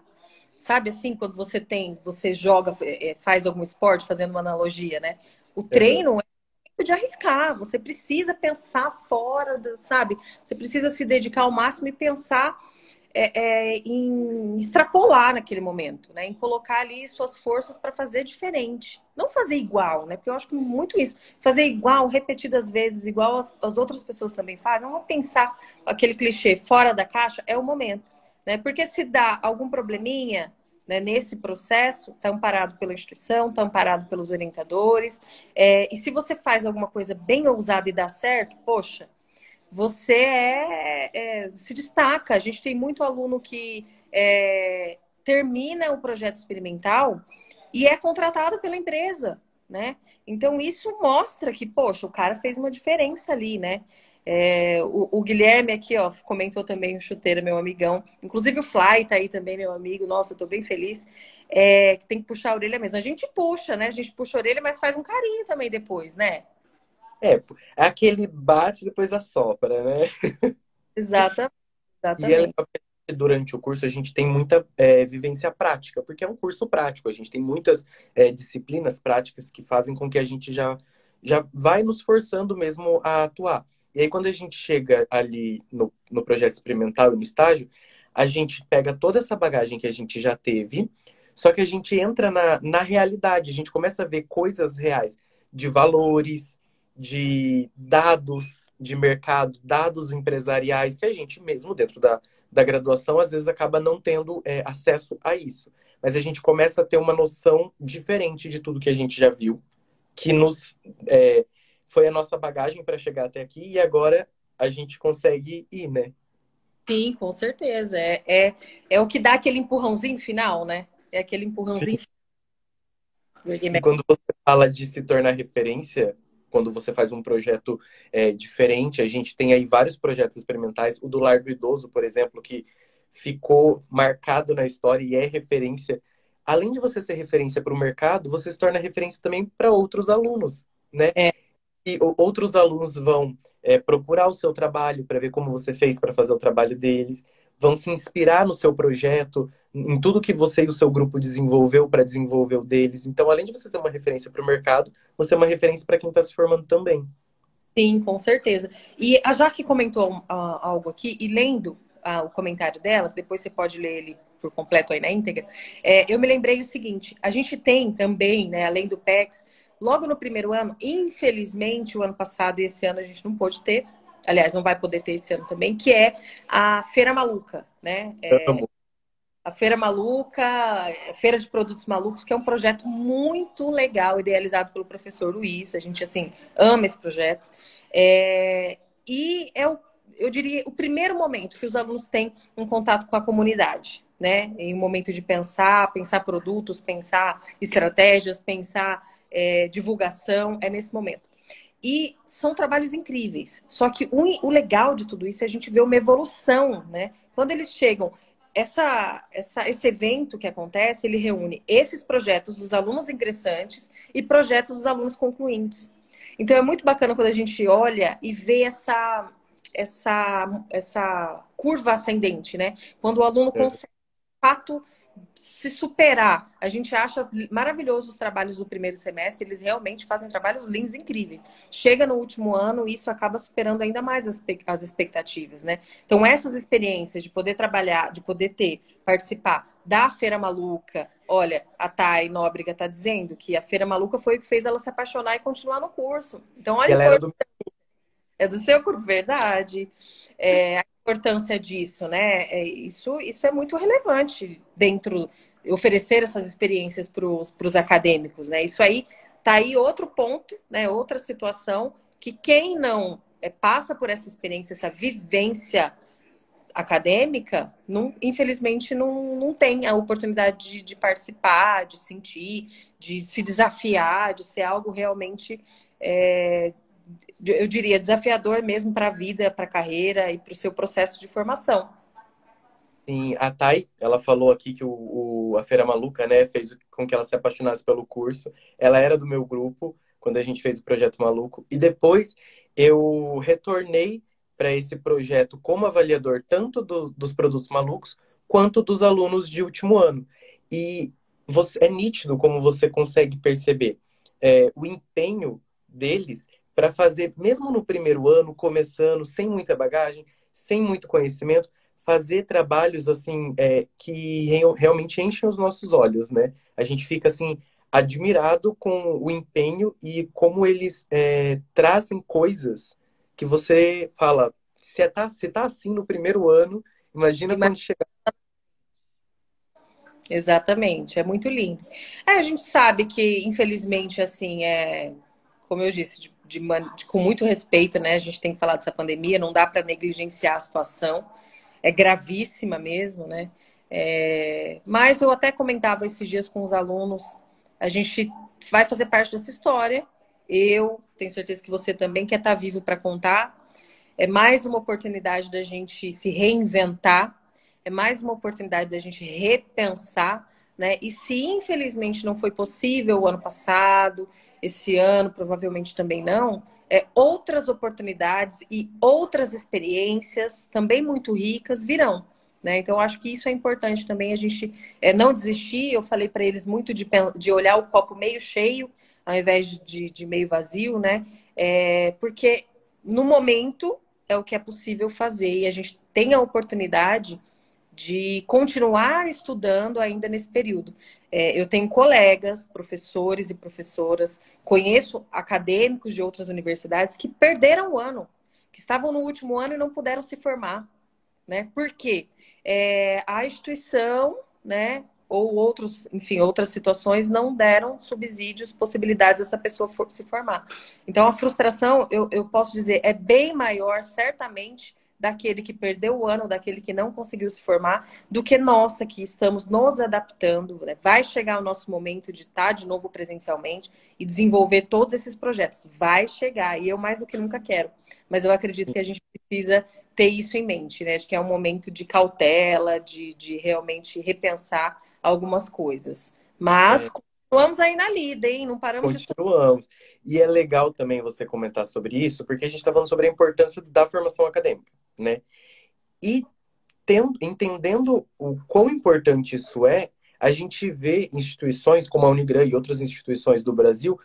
Sabe assim, quando você tem, você joga, é, faz algum esporte, fazendo uma analogia, né? O treino é de arriscar. Você precisa pensar fora, do, sabe? Você precisa se dedicar ao máximo e pensar é, é, em extrapolar naquele momento, né? Em colocar ali suas forças para fazer diferente. Não fazer igual, né? Porque eu acho que muito isso. Fazer igual, repetidas vezes, igual as, as outras pessoas também fazem. Não pensar aquele clichê fora da caixa, é o momento. Né? Porque se dá algum probleminha né, nesse processo, está amparado pela instituição, está amparado pelos orientadores. É, e se você faz alguma coisa bem ousada e dá certo, poxa, você é, é, se destaca. A gente tem muito aluno que é, termina o projeto experimental e é contratado pela empresa, né? Então isso mostra que, poxa, o cara fez uma diferença ali, né? É, o, o, Guilherme aqui, ó, comentou também o chuteiro, meu amigão. Inclusive o Fly tá aí também, meu amigo. Nossa, eu tô bem feliz. É, tem que puxar a orelha mesmo. A gente puxa, né? A gente puxa a orelha, mas faz um carinho também depois, né? É, é aquele bate depois assopra, né? Exatamente. E é legal que durante o curso a gente tem muita é, vivência prática, porque é um curso prático, a gente tem muitas é, disciplinas práticas que fazem com que a gente já, já vai nos forçando mesmo a atuar. E aí, quando a gente chega ali no, no projeto experimental e no estágio, a gente pega toda essa bagagem que a gente já teve, só que a gente entra na, na realidade, a gente começa a ver coisas reais de valores, de dados de mercado, dados empresariais, que a gente mesmo dentro da, da graduação às vezes acaba não tendo é, acesso a isso. Mas a gente começa a ter uma noção diferente de tudo que a gente já viu, que nos é, foi a nossa bagagem para chegar até aqui e agora a gente consegue ir, né? Sim, com certeza. É, é, é o que dá aquele empurrãozinho final, né? É aquele empurrãozinho. Sim. E quando você fala de se tornar referência, quando você faz um projeto é, diferente. A gente tem aí vários projetos experimentais. O do Lar do Idoso, por exemplo, que ficou marcado na história e é referência. Além de você ser referência para o mercado, você se torna referência também para outros alunos, né? É. E outros alunos vão é, procurar o seu trabalho para ver como você fez para fazer o trabalho deles vão se inspirar no seu projeto, em tudo que você e o seu grupo desenvolveu para desenvolver o deles. Então, além de você ser uma referência para o mercado, você é uma referência para quem está se formando também. Sim, com certeza. E a Jaque comentou uh, algo aqui, e lendo uh, o comentário dela, depois você pode ler ele por completo aí na íntegra, é, eu me lembrei o seguinte: a gente tem também, né, além do PEX, logo no primeiro ano, infelizmente, o ano passado e esse ano a gente não pôde ter, aliás, não vai poder ter esse ano também, que é a Feira Maluca, né? É, a Feira Maluca, Feira de Produtos Malucos, que é um projeto muito legal, idealizado pelo professor Luiz. A gente, assim, ama esse projeto. É, e é o, eu diria, o primeiro momento que os alunos têm um contato com a comunidade, né? Em um momento de pensar, pensar produtos, pensar estratégias, pensar é, divulgação, é nesse momento. E são trabalhos incríveis. Só que o, o legal de tudo isso é a gente ver uma evolução, né? Quando eles chegam, essa, essa, esse evento que acontece, ele reúne esses projetos dos alunos ingressantes e projetos dos alunos concluintes. Então é muito bacana quando a gente olha e vê essa, essa, essa curva ascendente, né? Quando o aluno é. consegue, de fato, se superar. A gente acha maravilhoso os trabalhos do primeiro semestre, eles realmente fazem trabalhos lindos, incríveis. Chega no último ano, isso acaba superando ainda mais as, as expectativas, né? Então, essas experiências de poder trabalhar, de poder ter, participar da Feira Maluca. Olha, a Thay Nóbrega está dizendo que a Feira Maluca foi o que fez ela se apaixonar e continuar no curso. Então, olha, ela do... é do seu curso, verdade. É, importância disso, né? É, isso, isso é muito relevante dentro oferecer essas experiências para os acadêmicos, né? Isso aí tá aí outro ponto, né? Outra situação que quem não é, passa por essa experiência, essa vivência acadêmica, não, infelizmente não, não tem a oportunidade de, de, participar, de sentir, de se desafiar, de ser algo realmente é, eu diria, desafiador mesmo para a vida, para a carreira e para o seu processo de formação. Sim, a Thay, ela falou aqui que o, o, a Feira Maluca, né, fez com que ela se apaixonasse pelo curso. Ela era do meu grupo quando a gente fez o projeto Maluco. E depois eu retornei para esse projeto como avaliador, tanto do, dos produtos malucos quanto dos alunos de último ano. E você, é nítido como você consegue perceber é, o empenho deles para fazer, mesmo no primeiro ano, começando, sem muita bagagem, sem muito conhecimento, fazer trabalhos assim é, que realmente enchem os nossos olhos, né? A gente fica assim admirado com o empenho e como eles é, trazem coisas que você fala, se tá, se tá assim no primeiro ano, imagina quando chegar. Exatamente, é muito lindo. É, a gente sabe que, infelizmente, assim, é, como eu disse, de de, com muito respeito, né? A gente tem que falar dessa pandemia, não dá para negligenciar a situação, é gravíssima mesmo, né? É, mas eu até comentava esses dias com os alunos, a gente vai fazer parte dessa história. Eu tenho certeza que você também quer estar vivo para contar. É mais uma oportunidade da gente se reinventar, é mais uma oportunidade da gente repensar, né? E se infelizmente não foi possível o ano passado, esse ano provavelmente também não, é, outras oportunidades e outras experiências também muito ricas virão. Né? Então, acho que isso é importante também a gente é, não desistir. Eu falei para eles muito de, de olhar o copo meio cheio ao invés de, de meio vazio, né? É, porque no momento é o que é possível fazer e a gente tem a oportunidade de continuar estudando ainda nesse período. É, eu tenho colegas, professores e professoras, conheço acadêmicos de outras universidades que perderam o ano, que estavam no último ano e não puderam se formar. Né? Por quê? É, a instituição, né, ou outros, enfim, outras situações não deram subsídios, possibilidades dessa pessoa for, se formar. Então, a frustração, eu, eu posso dizer, é bem maior, certamente, daquele que perdeu o ano, daquele que não conseguiu se formar, do que nossa, que estamos nos adaptando. Né? Vai chegar o nosso momento de estar de novo presencialmente e desenvolver todos esses projetos. Vai chegar, e eu mais do que nunca quero. Mas eu acredito que a gente precisa ter isso em mente, né? Acho que é um momento de cautela, de, de realmente repensar algumas coisas. Mas é. Continuamos aí na lida, hein? Não paramos Continuamos. De... E é legal também você comentar sobre isso, porque a gente está falando sobre a importância da formação acadêmica né? E tendo, entendendo o quão importante isso é, a gente vê instituições como a Unigran e outras instituições do Brasil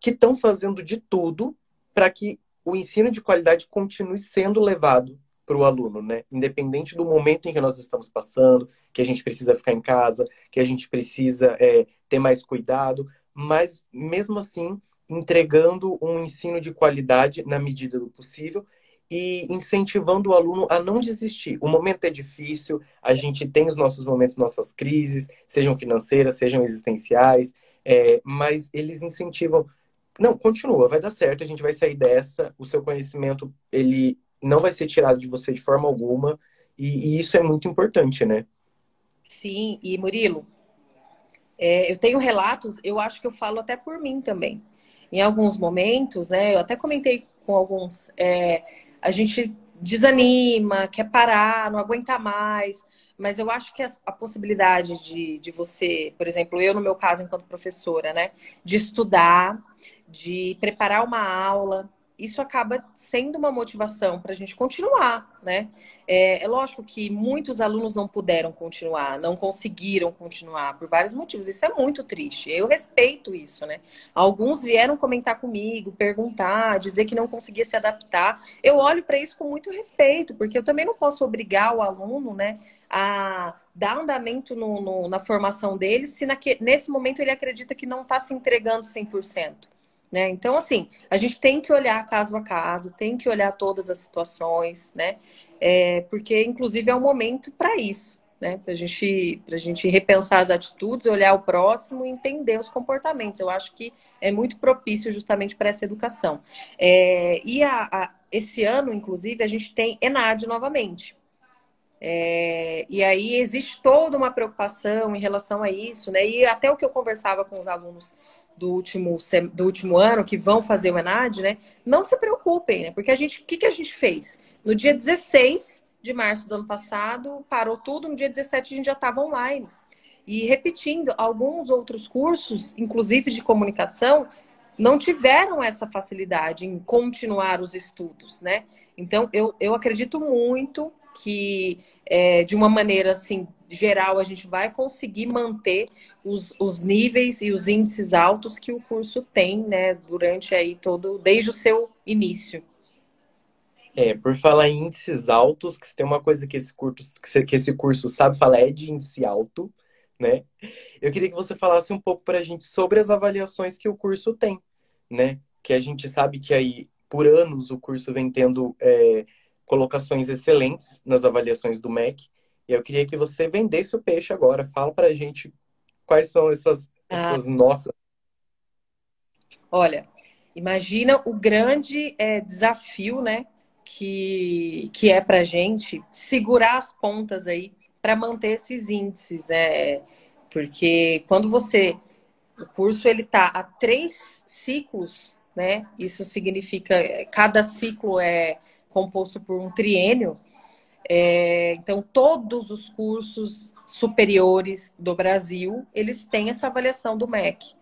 que estão fazendo de tudo para que o ensino de qualidade continue sendo levado para o aluno, né? Independente do momento em que nós estamos passando, que a gente precisa ficar em casa, que a gente precisa é, ter mais cuidado, mas mesmo assim entregando um ensino de qualidade na medida do possível e incentivando o aluno a não desistir. O momento é difícil, a gente tem os nossos momentos, nossas crises, sejam financeiras, sejam existenciais, é, mas eles incentivam. Não, continua, vai dar certo, a gente vai sair dessa. O seu conhecimento ele não vai ser tirado de você de forma alguma, e, e isso é muito importante, né? Sim, e Murilo, é, eu tenho relatos, eu acho que eu falo até por mim também. Em alguns momentos, né? Eu até comentei com alguns, é, a gente desanima, quer parar, não aguenta mais. Mas eu acho que a, a, possibilidade de, de você, por exemplo, eu no meu caso, enquanto professora, né, de estudar, de preparar uma aula, isso acaba sendo uma motivação para a gente continuar, né? É, é, lógico que muitos alunos não puderam continuar, não conseguiram continuar por vários motivos. Isso é muito triste. Eu respeito isso, né? Alguns vieram comentar comigo, perguntar, dizer que não conseguia se adaptar. Eu olho para isso com muito respeito, porque eu também não posso obrigar o aluno, né, a dar andamento no, no, na formação dele se naque, nesse momento ele acredita que não está se entregando 100%. Né? Então, assim, a gente tem que olhar caso a caso, tem que olhar todas as situações, né? É, porque, inclusive, é um momento para isso, né? Para gente, a gente repensar as atitudes, olhar o próximo e entender os comportamentos. Eu acho que é muito propício justamente para essa educação. É, e a, a, esse ano, inclusive, a gente tem ENAD novamente. É, e aí existe toda uma preocupação em relação a isso, né? E até o que eu conversava com os alunos do último, do último ano que vão fazer o ENAD, né? Não se preocupem, né? Porque a gente, o que, que a gente fez? No dia 16 de março do ano passado, parou tudo, no dia 17 a gente já estava online. E repetindo, alguns outros cursos, inclusive de comunicação, não tiveram essa facilidade em continuar os estudos, né? Então, eu, eu acredito muito que, é, de uma maneira assim, geral, a gente vai conseguir manter os, os níveis e os índices altos que o curso tem, né, durante aí todo, desde o seu início. É, por falar em índices altos, que tem uma coisa que esse curso, que esse curso sabe falar é de índice alto, né? Eu queria que você falasse um pouco para a gente sobre as avaliações que o curso tem, né? Que a gente sabe que aí, por anos, o curso vem tendo é, colocações excelentes nas avaliações do MEC, e eu queria que você vendesse o peixe agora. Fala para a gente quais são essas, ah. essas notas. Olha, imagina o grande é, desafio, né? Que, que é para gente segurar as pontas aí para manter esses índices, né? Porque quando você o curso ele tá a três ciclos, né? Isso significa cada ciclo é composto por um triênio. É, então, todos os cursos superiores do Brasil, eles têm essa avaliação do MEC.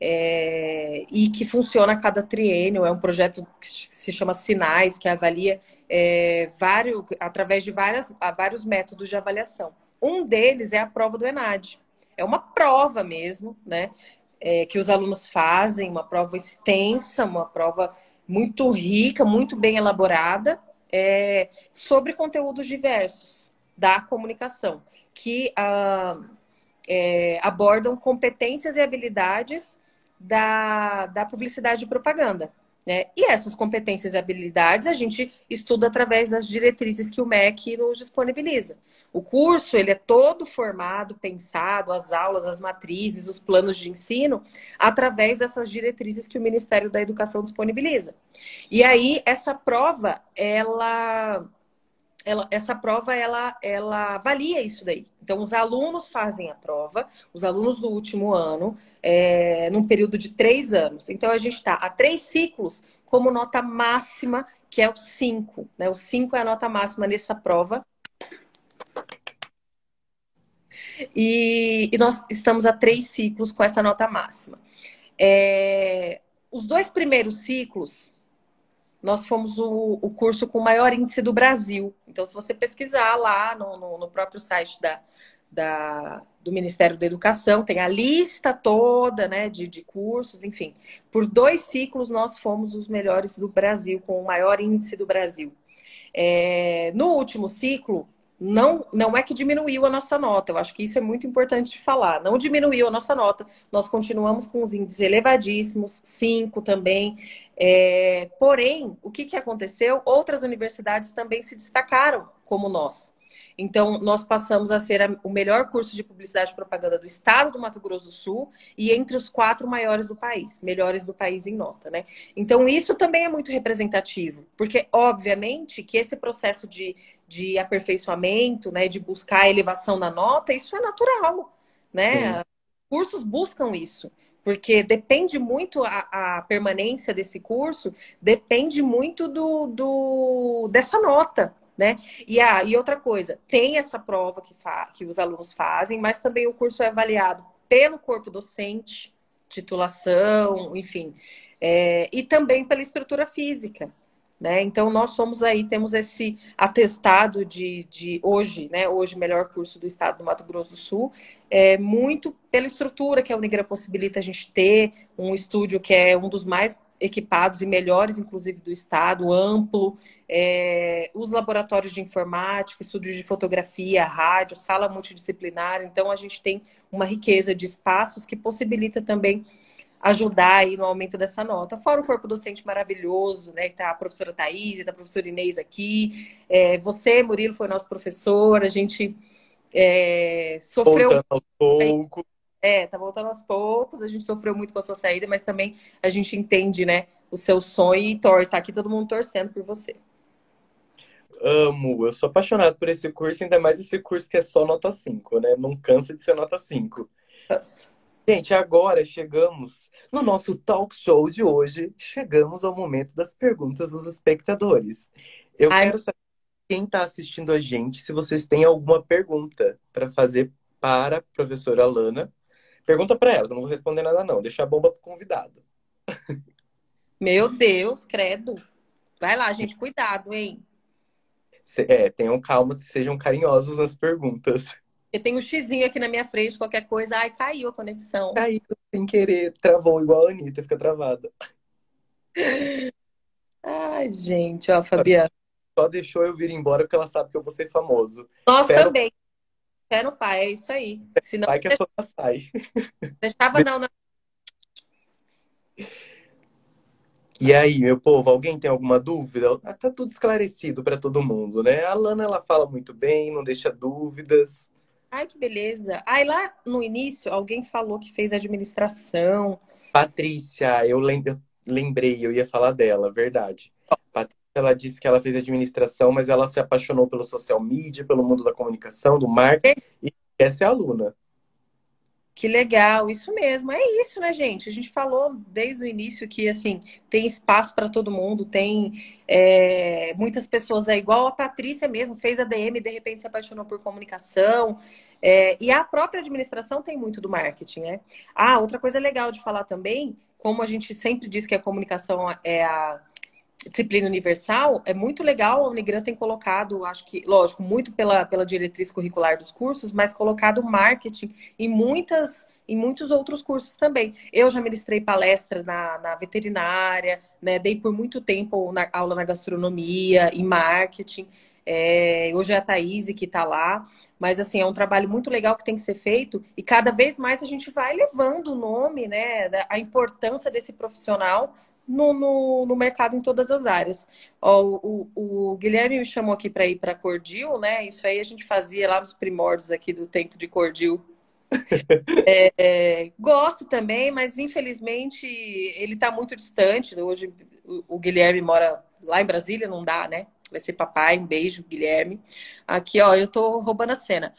É, e que funciona a cada triênio, é um projeto que se chama Sinais, que avalia é, vários, através de várias, vários métodos de avaliação. Um deles é a prova do ENAD. É uma prova mesmo, né? É, que os alunos fazem, uma prova extensa, uma prova muito rica, muito bem elaborada, é, sobre conteúdos diversos da comunicação, que ah, é, abordam competências e habilidades da, da publicidade e propaganda. Né? E essas competências e habilidades a gente estuda através das diretrizes que o MEC nos disponibiliza. O curso ele é todo formado, pensado, as aulas, as matrizes, os planos de ensino, através dessas diretrizes que o Ministério da Educação disponibiliza. E aí essa prova, ela, ela essa prova ela, ela avalia isso daí. Então os alunos fazem a prova, os alunos do último ano, é, num período de três anos. Então a gente está a três ciclos como nota máxima, que é o 5. Né? O 5 é a nota máxima nessa prova e, e nós estamos a três ciclos com essa nota máxima. É, os dois primeiros ciclos, nós fomos o, o, curso com maior índice do Brasil. Então, se você pesquisar lá no, no, no próprio site da, da, do Ministério da Educação, tem a lista toda né, de, de cursos, enfim. Por dois ciclos, nós fomos os melhores do Brasil, com o maior índice do Brasil. É, no último ciclo, não, não é que diminuiu a nossa nota, eu acho que isso é muito importante de falar. Não diminuiu a nossa nota, nós continuamos com os índices elevadíssimos, 5 também. É, porém, o que, que aconteceu? Outras universidades também se destacaram como nós. Então, nós passamos a ser a, o melhor curso de publicidade e propaganda do estado do Mato Grosso do Sul e entre os quatro maiores do país, melhores do país em nota, né? Então, isso também é muito representativo, porque, obviamente, que esse processo de, de aperfeiçoamento, né, de buscar a elevação na nota, isso é natural, né? Cursos buscam isso porque depende muito a, a, permanência desse curso, depende muito do, do dessa nota, né? E, a, e outra coisa, tem essa prova que, que os alunos fazem, mas também o curso é avaliado pelo corpo docente, titulação, enfim, é, e também pela estrutura física. Né? Então, nós somos aí, temos esse atestado de, de hoje, né? Hoje, melhor curso do estado do Mato Grosso do Sul, é muito pela estrutura que a Unigra possibilita a gente ter, um estúdio que é um dos mais equipados e melhores, inclusive, do estado, amplo, é, os laboratórios de informática, estúdios de fotografia, rádio, sala multidisciplinar. Então, a gente tem uma riqueza de espaços que possibilita também ajudar aí no aumento dessa nota. Fora o corpo docente maravilhoso, né? Tá a professora Thaís, tá a professora Inês aqui. É, você, Murilo, foi nosso professor. A gente é, sofreu. Voltando aos poucos. É, tá voltando aos poucos. A gente sofreu muito com a sua saída, mas também a gente entende, né? O seu sonho e torta. Tá aqui todo mundo torcendo por você. Amo, eu sou apaixonado por esse curso, ainda mais esse curso que é só nota 5, né? Não cansa de ser nota 5. Nossa. Gente, agora chegamos no nosso talk show de hoje. Chegamos ao momento das perguntas dos espectadores. Eu Ai. quero saber quem está assistindo a gente, se vocês têm alguma pergunta para fazer para a professora Alana. Pergunta para ela, não vou responder nada não, deixa a bomba pro convidado. Meu Deus, credo. Vai lá, gente, cuidado, hein? É, tenham calma, sejam carinhosos nas perguntas. Eu tenho um xizinho aqui na minha frente, qualquer coisa, ai, caiu a conexão. Caiu sem querer, travou igual a Anitta, fica travada. Ai, gente, ó, Fabiana. Só deixou eu vir embora porque ela sabe que eu vou ser famoso. Nós também. Fé no pai, é isso aí. Senão, pai que a sua sai. Deixava não, não. E aí, meu povo, alguém tem alguma dúvida? Tá tudo esclarecido para todo mundo, né? A Lana, ela fala muito bem, não deixa dúvidas. Ai, que beleza. Ai, lá no início, alguém falou que fez administração. Patrícia, eu lembrei, eu ia falar dela, verdade. Patrícia, ela disse que ela fez administração, mas ela se apaixonou pelo social media, pelo mundo da comunicação, do marketing, e essa é a aluna. Que legal, isso mesmo. É isso, né, gente? A gente falou desde o início que, assim, tem espaço para todo mundo, tem é, muitas pessoas, é igual a Patrícia mesmo, fez a DM e de repente se apaixonou por comunicação. É, e a própria administração tem muito do marketing, né? Ah, outra coisa legal de falar também, como a gente sempre diz que a comunicação é a disciplina universal, é muito legal. A Unigran tem colocado, acho que, lógico, muito pela, pela diretriz curricular dos cursos, mas colocado marketing em muitas em muitos outros cursos também. Eu já ministrei palestra na, na veterinária, né? Dei por muito tempo na, aula na gastronomia, em marketing. É, hoje é a Thaís que está lá, mas assim, é um trabalho muito legal que tem que ser feito e cada vez mais a gente vai levando o nome, né, a importância desse profissional no, no, no, mercado em todas as áreas. Ó, o, o, o Guilherme me chamou aqui para ir para Cordil, né? Isso aí a gente fazia lá nos primórdios aqui do tempo de Cordil. é, é, gosto também, mas infelizmente ele está muito distante. Hoje o, o Guilherme mora lá em Brasília, não dá, né? Vai ser papai, um beijo, Guilherme. Aqui, ó, eu tô roubando a cena.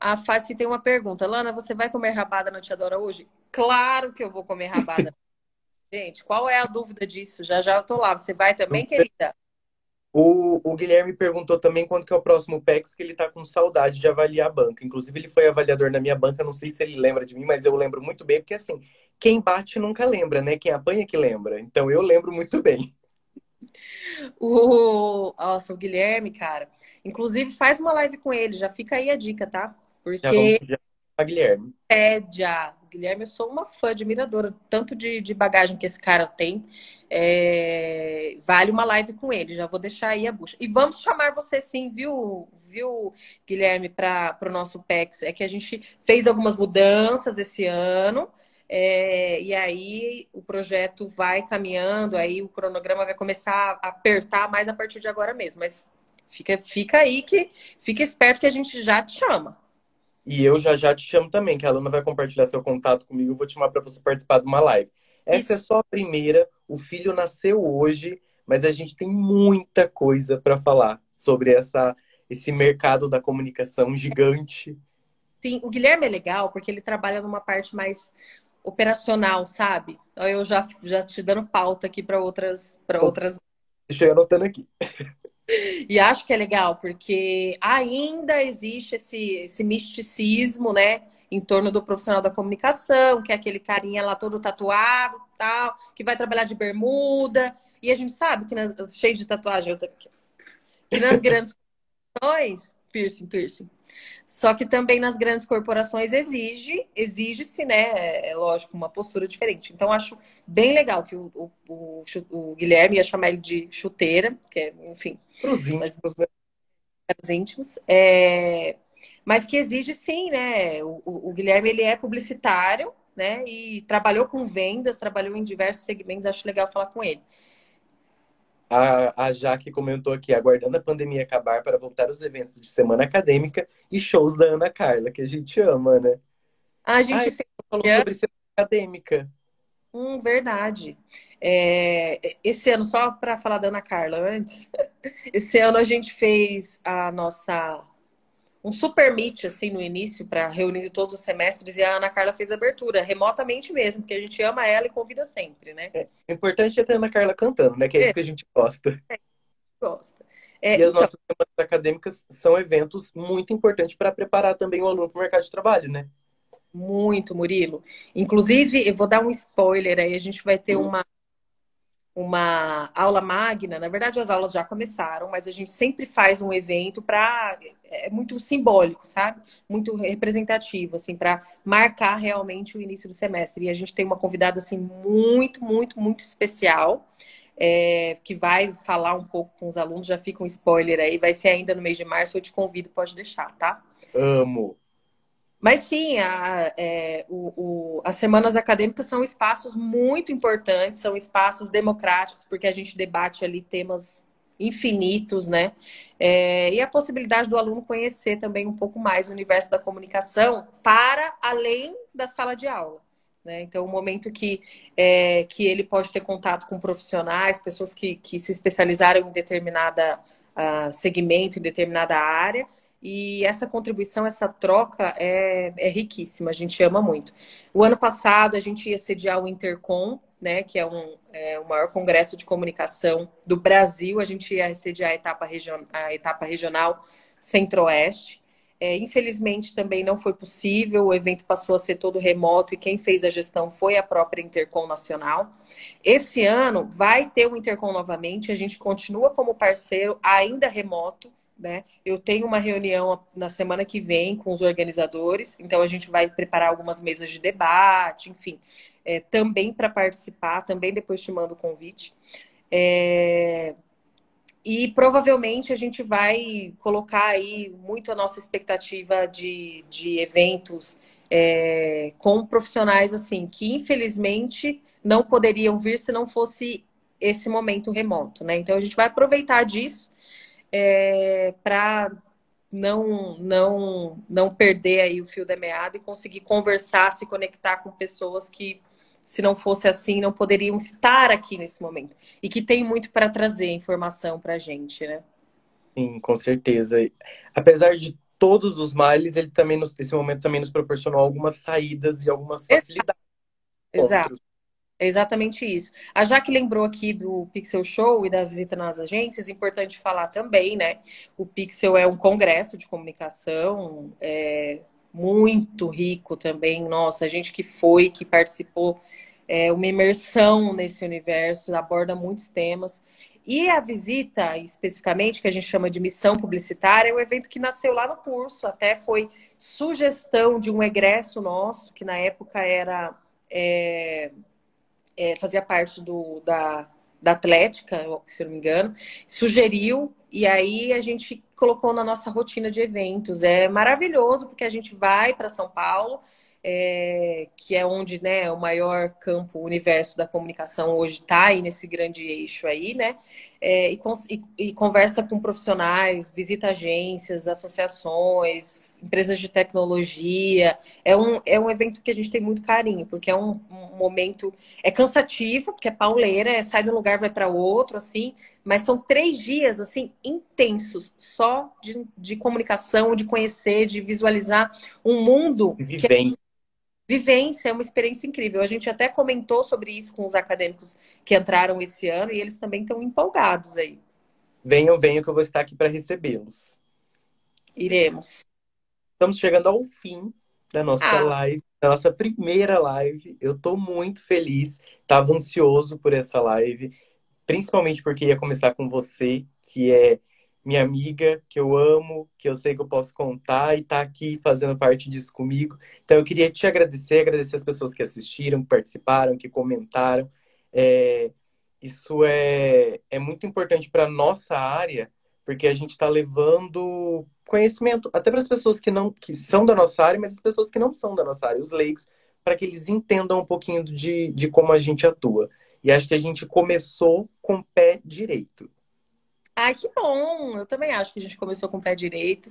A Fátima tem uma pergunta. Lana, você vai comer rabada na Tia Dora hoje? Claro que eu vou comer rabada. Gente, qual é a dúvida disso? Já já eu tô lá. Você vai também, querida? O, o, Guilherme perguntou também quando que é o próximo PEX, que ele tá com saudade de avaliar a banca. Inclusive, ele foi avaliador na minha banca, não sei se ele lembra de mim, mas eu lembro muito bem, porque assim, quem bate nunca lembra, né? Quem apanha que lembra. Então eu lembro muito bem. O, nossa, o Guilherme, cara. Inclusive, faz uma live com ele, já fica aí a dica, tá? Porque. Já vamos, já a Guilherme. É, já. Guilherme, eu sou uma fã admiradora, tanto de, de bagagem que esse cara tem. É, vale uma live com ele, já vou deixar aí a bucha. E vamos chamar você sim, viu, viu Guilherme, para o nosso PEX. É que a gente fez algumas mudanças esse ano. É, e aí o projeto vai caminhando, aí o cronograma vai começar a apertar mais a partir de agora mesmo. Mas fica, fica aí que fica esperto que a gente já te chama. E eu já já te chamo também, que a Luna vai compartilhar seu contato comigo. Eu vou te chamar para você participar de uma live. Essa Isso. é só a primeira. O filho nasceu hoje, mas a gente tem muita coisa para falar sobre essa, esse mercado da comunicação gigante. Sim, o Guilherme é legal porque ele trabalha numa parte mais operacional, sabe? Eu já, já te dando pauta aqui para outras, para outras. Deixa eu anotando aqui. E acho que é legal, porque ainda existe esse, esse misticismo, né? Em torno do profissional da comunicação, que é aquele carinha lá todo tatuado tal, que vai trabalhar de bermuda. E a gente sabe que nas, cheio de tatuagem, que nas grandes corporações, piercing, piercing. Só que também nas grandes corporações exige, exige-se, né? É, é lógico, uma postura diferente. Então, acho bem legal que o, o, o, o Guilherme ia chamar ele de chuteira, que é, enfim. Para os íntimos? Para os íntimos. É, mas que exige sim, né? O, o, Guilherme ele é publicitário, né? E trabalhou com vendas, trabalhou em diversos segmentos. Acho legal falar com ele. A, a Jaque comentou aqui, aguardando a pandemia acabar para voltar os eventos de semana acadêmica e shows da Ana Carla, que a gente ama, né? A gente Ai, falou sobre semana acadêmica. Hum, verdade. É, esse ano, só para falar da Ana Carla antes, esse ano a gente fez a nossa um super meet assim no início para reunir todos os semestres e a Ana Carla fez a abertura remotamente mesmo, porque a gente ama ela e convida sempre, né? É, é importante é ter a Ana Carla cantando, né? Que é, é. isso que a gente gosta. É, gosta. É, e as então... nossas semanas acadêmicas são eventos muito importantes para preparar também o aluno para o mercado de trabalho, né? Muito, Murilo. Inclusive, eu vou dar um spoiler aí, a gente vai ter hum. uma uma aula magna. Na verdade, as aulas já começaram, mas a gente sempre faz um evento para é muito simbólico, sabe? Muito representativo, assim, para marcar realmente o início do semestre. E a gente tem uma convidada assim muito, muito, muito especial. É, que vai falar um pouco com os alunos, já fica um spoiler aí, vai ser ainda no mês de março, eu te convido, pode deixar, tá? Amo! Mas sim, a, é, o, o, as semanas acadêmicas são espaços muito importantes, são espaços democráticos, porque a gente debate ali temas infinitos, né? É, e a possibilidade do aluno conhecer também um pouco mais o universo da comunicação para além da sala de aula. Né? Então, o momento que, é, que ele pode ter contato com profissionais, pessoas que, que se especializaram em determinada uh, segmento, em determinada área, e essa contribuição, essa troca é, é riquíssima, a gente ama muito. O ano passado a gente ia sediar o Intercom, né, que é, um, é o maior congresso de comunicação do Brasil. A gente ia sediar a etapa, region, a etapa regional Centro-Oeste. É, infelizmente também não foi possível, o evento passou a ser todo remoto e quem fez a gestão foi a própria Intercom Nacional. Esse ano vai ter o Intercom novamente, a gente continua como parceiro, ainda remoto, né? Eu tenho uma reunião na semana que vem com os organizadores, então a gente vai preparar algumas mesas de debate, enfim, é, também para participar, também depois te mando o convite. É... E provavelmente a gente vai colocar aí muito a nossa expectativa de, de eventos é, com profissionais assim, que infelizmente não poderiam vir se não fosse esse momento remoto, né? Então a gente vai aproveitar disso é, para não, não, não perder aí o fio da meada e conseguir conversar, se conectar com pessoas que, se não fosse assim, não poderiam estar aqui nesse momento. E que tem muito para trazer informação para a gente, né? Sim, com certeza. Apesar de todos os males, ele também, nesse momento, também nos proporcionou algumas saídas e algumas facilidades. Exato. É exatamente isso. A Jaque lembrou aqui do Pixel Show e da visita nas agências, importante falar também, né? O Pixel é um congresso de comunicação é, muito rico também. Nossa, a gente que foi, que participou, é uma imersão nesse universo, aborda muitos temas. E a visita, especificamente, que a gente chama de missão publicitária, é um evento que nasceu lá no curso, até foi sugestão de um egresso nosso, que na época era. É, é, fazia parte do, da, da Atlética, se eu não me engano, sugeriu e aí a gente colocou na nossa rotina de eventos. É maravilhoso porque a gente vai para São Paulo, é, que é onde né, o maior campo, o universo da comunicação hoje está aí nesse grande eixo aí, né? É, e, e, e, conversa com profissionais, visita agências, associações, empresas de tecnologia. É um, é um evento que a gente tem muito carinho, porque é um, um momento. É cansativo, porque é pauleira, é, sai de um lugar, vai para outro, assim, mas são três dias, assim, intensos, só de, de comunicação, de conhecer, de visualizar um mundo. Vivência. Vivência é uma experiência incrível. A gente até comentou sobre isso com os acadêmicos que entraram esse ano e eles também estão empolgados aí. Venham, venham que eu vou estar aqui para recebê-los. Iremos. Estamos chegando ao fim da nossa ah. live, da nossa primeira live. Eu estou muito feliz, estava ansioso por essa live principalmente porque ia começar com você, que é minha amiga, que eu amo, que eu sei que eu posso contar e tá aqui fazendo parte disso comigo. Então eu queria te agradecer, agradecer as pessoas que assistiram, que participaram, que comentaram. É, isso é, é muito importante para nossa área, porque a gente está levando conhecimento até para as pessoas que não que são da nossa área, mas as pessoas que não são da nossa área, os leigos, para que eles entendam um pouquinho de, de como a gente atua. E acho que a gente começou com o pé direito. Ai, que bom! Eu também acho que a gente começou com o pé direito.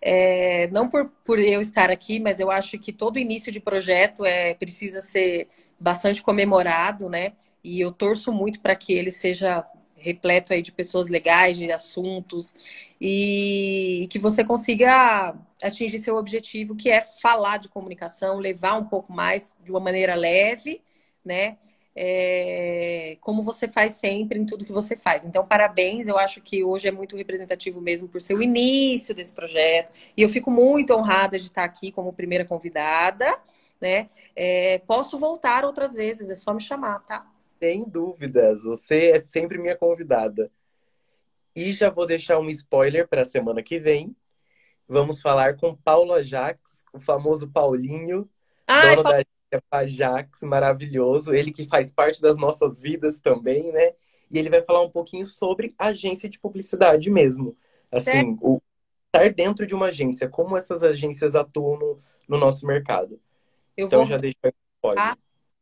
É, não por, por eu estar aqui, mas eu acho que todo início de projeto é precisa ser bastante comemorado, né? E eu torço muito para que ele seja repleto aí de pessoas legais, de assuntos, e que você consiga atingir seu objetivo, que é falar de comunicação, levar um pouco mais de uma maneira leve, né? É, como você faz sempre em tudo que você faz. Então, parabéns, eu acho que hoje é muito representativo mesmo por ser o início desse projeto. E eu fico muito honrada de estar aqui como primeira convidada. Né? É, posso voltar outras vezes, é só me chamar, tá? Sem dúvidas, você é sempre minha convidada. E já vou deixar um spoiler para a semana que vem. Vamos falar com Paulo Ajax, o famoso Paulinho, Ai, dono da é Pajax, maravilhoso. Ele que faz parte das nossas vidas também, né? E ele vai falar um pouquinho sobre agência de publicidade mesmo. Assim, o estar dentro de uma agência, como essas agências atuam no, no nosso mercado. Eu então, vou... já deixa ah,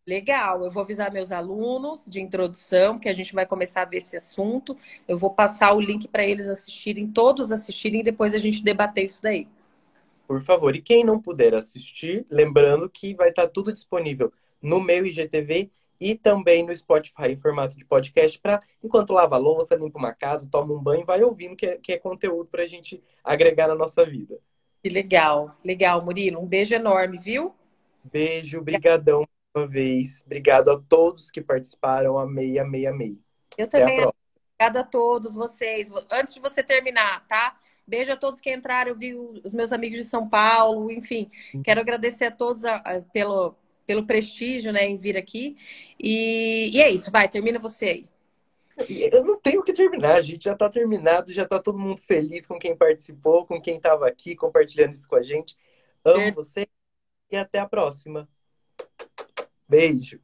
Legal, eu vou avisar meus alunos de introdução, que a gente vai começar a ver esse assunto. Eu vou passar o link para eles assistirem, todos assistirem, e depois a gente debater isso daí por favor. E quem não puder assistir, lembrando que vai estar tudo disponível no meu IGTV e também no Spotify em formato de podcast para enquanto lava a louça, limpa uma casa, toma um banho, vai ouvindo que é, que é conteúdo para a gente agregar na nossa vida. Que legal, legal, Murilo. Um beijo enorme, viu? Beijo, brigadão uma vez. Obrigado a todos que participaram. Amei, amei, amei. Eu Até também. Obrigada a todos vocês. Antes de você terminar, tá? Beijo a todos que entraram, eu vi os meus amigos de São Paulo, enfim. Quero agradecer a todos a, a, pelo, pelo prestígio né, em vir aqui. E, e é isso, vai, termina você aí. Eu não tenho que terminar, a gente já está terminado, já está todo mundo feliz com quem participou, com quem estava aqui compartilhando isso com a gente. Amo é. você e até a próxima. Beijo.